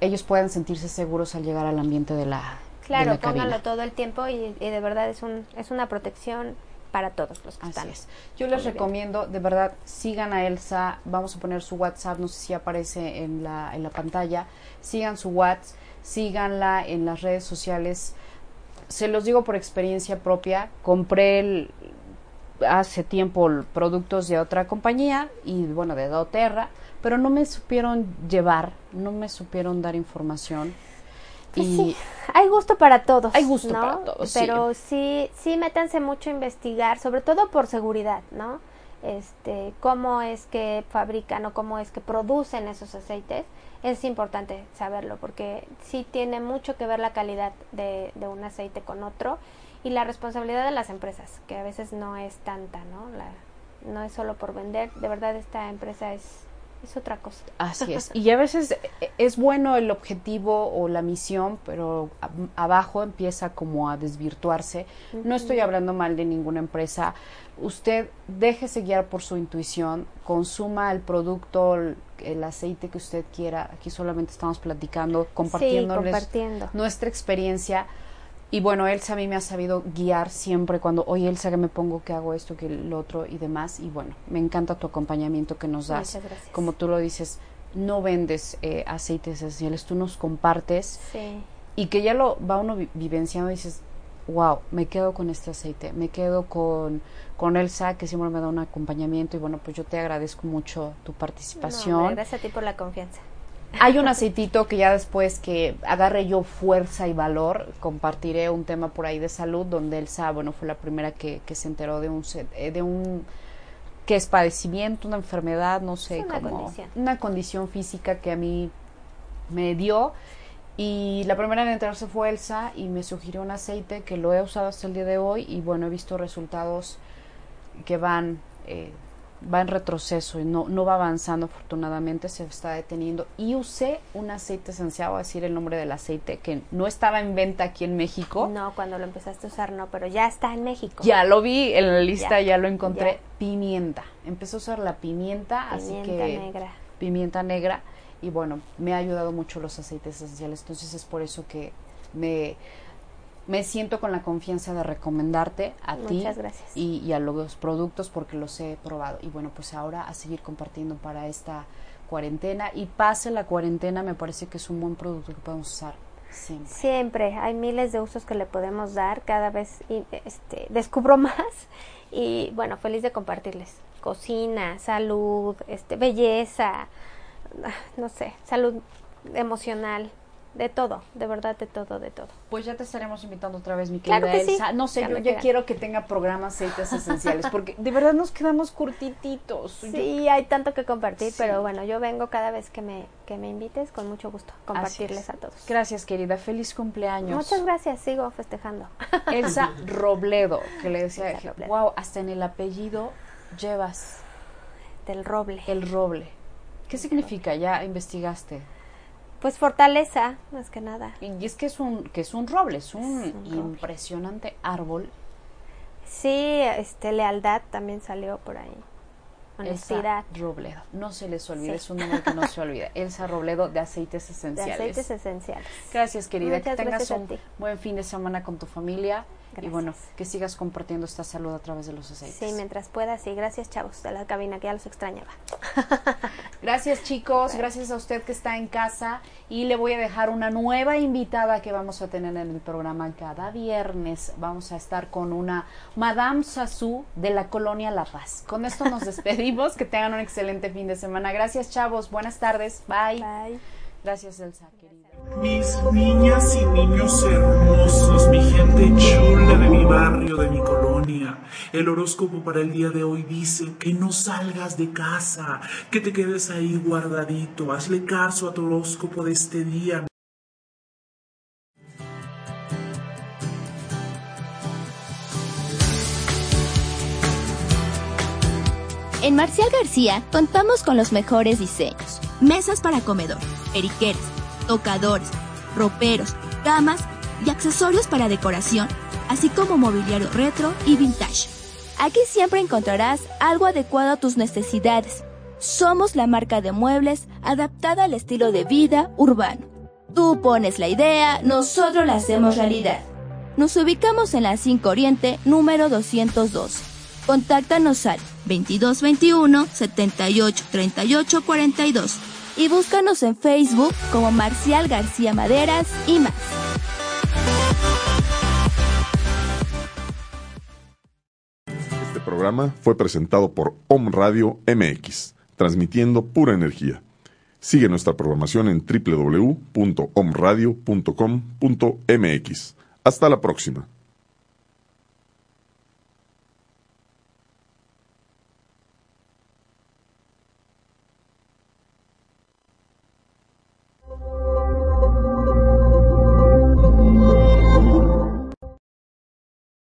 ellos puedan sentirse seguros al llegar al ambiente de la, de Claro, la pónganlo todo el tiempo y, y de verdad es un es una protección para todos los que Así están. es. Yo les recomiendo, de verdad, sigan a Elsa. Vamos a poner su WhatsApp, no sé si aparece en la, en la pantalla. Sigan su WhatsApp, síganla en las redes sociales. Se los digo por experiencia propia. Compré el- hace tiempo productos de otra compañía y, bueno, de doTERRA, pero no me supieron llevar, no me supieron dar información. Pues y sí, hay gusto para todos. Hay gusto ¿no? para todos, sí. Pero sí, sí, métanse mucho a investigar, sobre todo por seguridad, ¿no? Este, cómo es que fabrican o cómo es que producen esos aceites. Es importante saberlo porque sí tiene mucho que ver la calidad de, de un aceite con otro y la responsabilidad de las empresas, que a veces no es tanta, ¿no? La, no es solo por vender, de verdad esta empresa es, es otra cosa. Así es. Y a veces eh, es bueno el objetivo o la misión, pero abajo empieza como a desvirtuarse. No estoy hablando mal de ninguna empresa. Usted déjese guiar por su intuición, consuma el producto, el, el aceite que usted quiera. Aquí solamente estamos platicando, compartiéndoles compartiendo. nuestra experiencia. Y bueno, Elsa a mí me ha sabido guiar siempre cuando, oye Elsa, que me pongo, que hago esto, que lo otro y demás. Y bueno, me encanta tu acompañamiento que nos das. Muchas gracias. Como tú lo dices, no vendes eh, aceites esenciales, tú nos compartes Sí. y que ya lo va uno vi- vivenciando y dices, wow, me quedo con este aceite, me quedo con, con Elsa, que siempre me da un acompañamiento. Y bueno, pues yo te agradezco mucho tu No, participación. hombre, gracias a ti por la confianza. Hay un aceitito que ya después que agarre yo fuerza y valor, compartiré un tema por ahí de salud, donde Elsa, bueno, fue la primera que, que se enteró de un, eh, de un, que es padecimiento, una enfermedad, no sé, una como condición. una condición física que a mí me dio. Y la primera en enterarse fue Elsa y me sugirió un aceite que lo he usado hasta el día de hoy y bueno, he visto resultados que van, eh, va en retroceso y no, no va avanzando afortunadamente, se está deteniendo. Y usé un aceite esencial, voy a decir el nombre del aceite, que no estaba en venta aquí en México. No, cuando lo empezaste a usar no, pero ya está en México. Ya lo vi en la lista, ya, Ya, lo enconré. ya. Pimienta. Empecé a usar la pimienta, Pimienta así que negra. pimienta negra y bueno, me ha ayudado mucho los aceites esenciales, entonces es por eso que me, me siento con la confianza de recomendarte a ti gracias. y, y a los productos porque los he probado. Y bueno, pues ahora a seguir compartiendo para esta cuarentena y pase la cuarentena, me parece que es un buen producto que podemos usar siempre. Siempre hay miles de usos que le podemos dar, cada vez y, este, descubro más y bueno, feliz de compartirles. Cocina, salud, este, belleza, ah, no sé, salud emocional, de todo, de verdad de todo, de todo. Pues ya te estaremos invitando otra vez, mi Claro querida que sí, Elsa. No sé, yo ya quiero que tenga programas aceites esenciales, porque de verdad nos quedamos curtititos. Yo- Sí, hay tanto que compartir, Sí. pero bueno, yo vengo cada vez que me, que me invites con mucho gusto compartirles es. a todos. Gracias, querida. Feliz cumpleaños. Muchas gracias, sigo festejando. Elsa Robledo, que le decía, Elsa Robledo. wow, hasta en el apellido llevas Del roble. el roble. ¿Qué significa? Ya investigaste. Pues fortaleza, más que nada. Y es que es un, que es un roble, es un, impresionante árbol. Sí, este, lealtad también salió por ahí. Honestidad. Elsa Robledo, no se les olvide, es un nombre que no se olvida. Elsa Robledo de Aceites Esenciales. De Aceites Esenciales. Gracias, querida. Muchas que tengas un buen fin de semana con tu familia. Y Gracias. bueno, que sigas compartiendo esta salud a través de los aceites. Sí, mientras pueda, sí. Gracias, chavos, de la cabina, que ya los extrañaba. Gracias chicos, gracias a usted que está en casa y le voy a dejar una nueva invitada que vamos a tener en el programa cada viernes. Vamos a estar con una Madame Sassou de la colonia La Paz. Con esto nos despedimos, que tengan un excelente fin de semana. Gracias chavos, buenas tardes, bye. Bye. Gracias Elsa, querida. Mis niñas y niños hermosos, mi gente chula de mi barrio, de mi colonia. El horóscopo para el día de hoy dice que no salgas de casa, que te quedes ahí guardadito. Hazle caso a tu horóscopo de este día. En Marcial García contamos con los mejores diseños. Mesas para comedor, periqueres, tocadores, roperos, camas y accesorios para decoración, así como mobiliario retro y vintage. Aquí siempre encontrarás algo adecuado a tus necesidades. Somos la marca de muebles adaptada al estilo de vida urbano. Tú pones la idea, nosotros la hacemos realidad. Nos ubicamos en la 5 Oriente, número 212. Contáctanos al 2221 78 38 42 y búscanos en Facebook como Marcial García Maderas y más. Este programa fue presentado por Om Radio MX, transmitiendo pura energía. Sigue nuestra programación en www.omradio.com.mx. Hasta la próxima.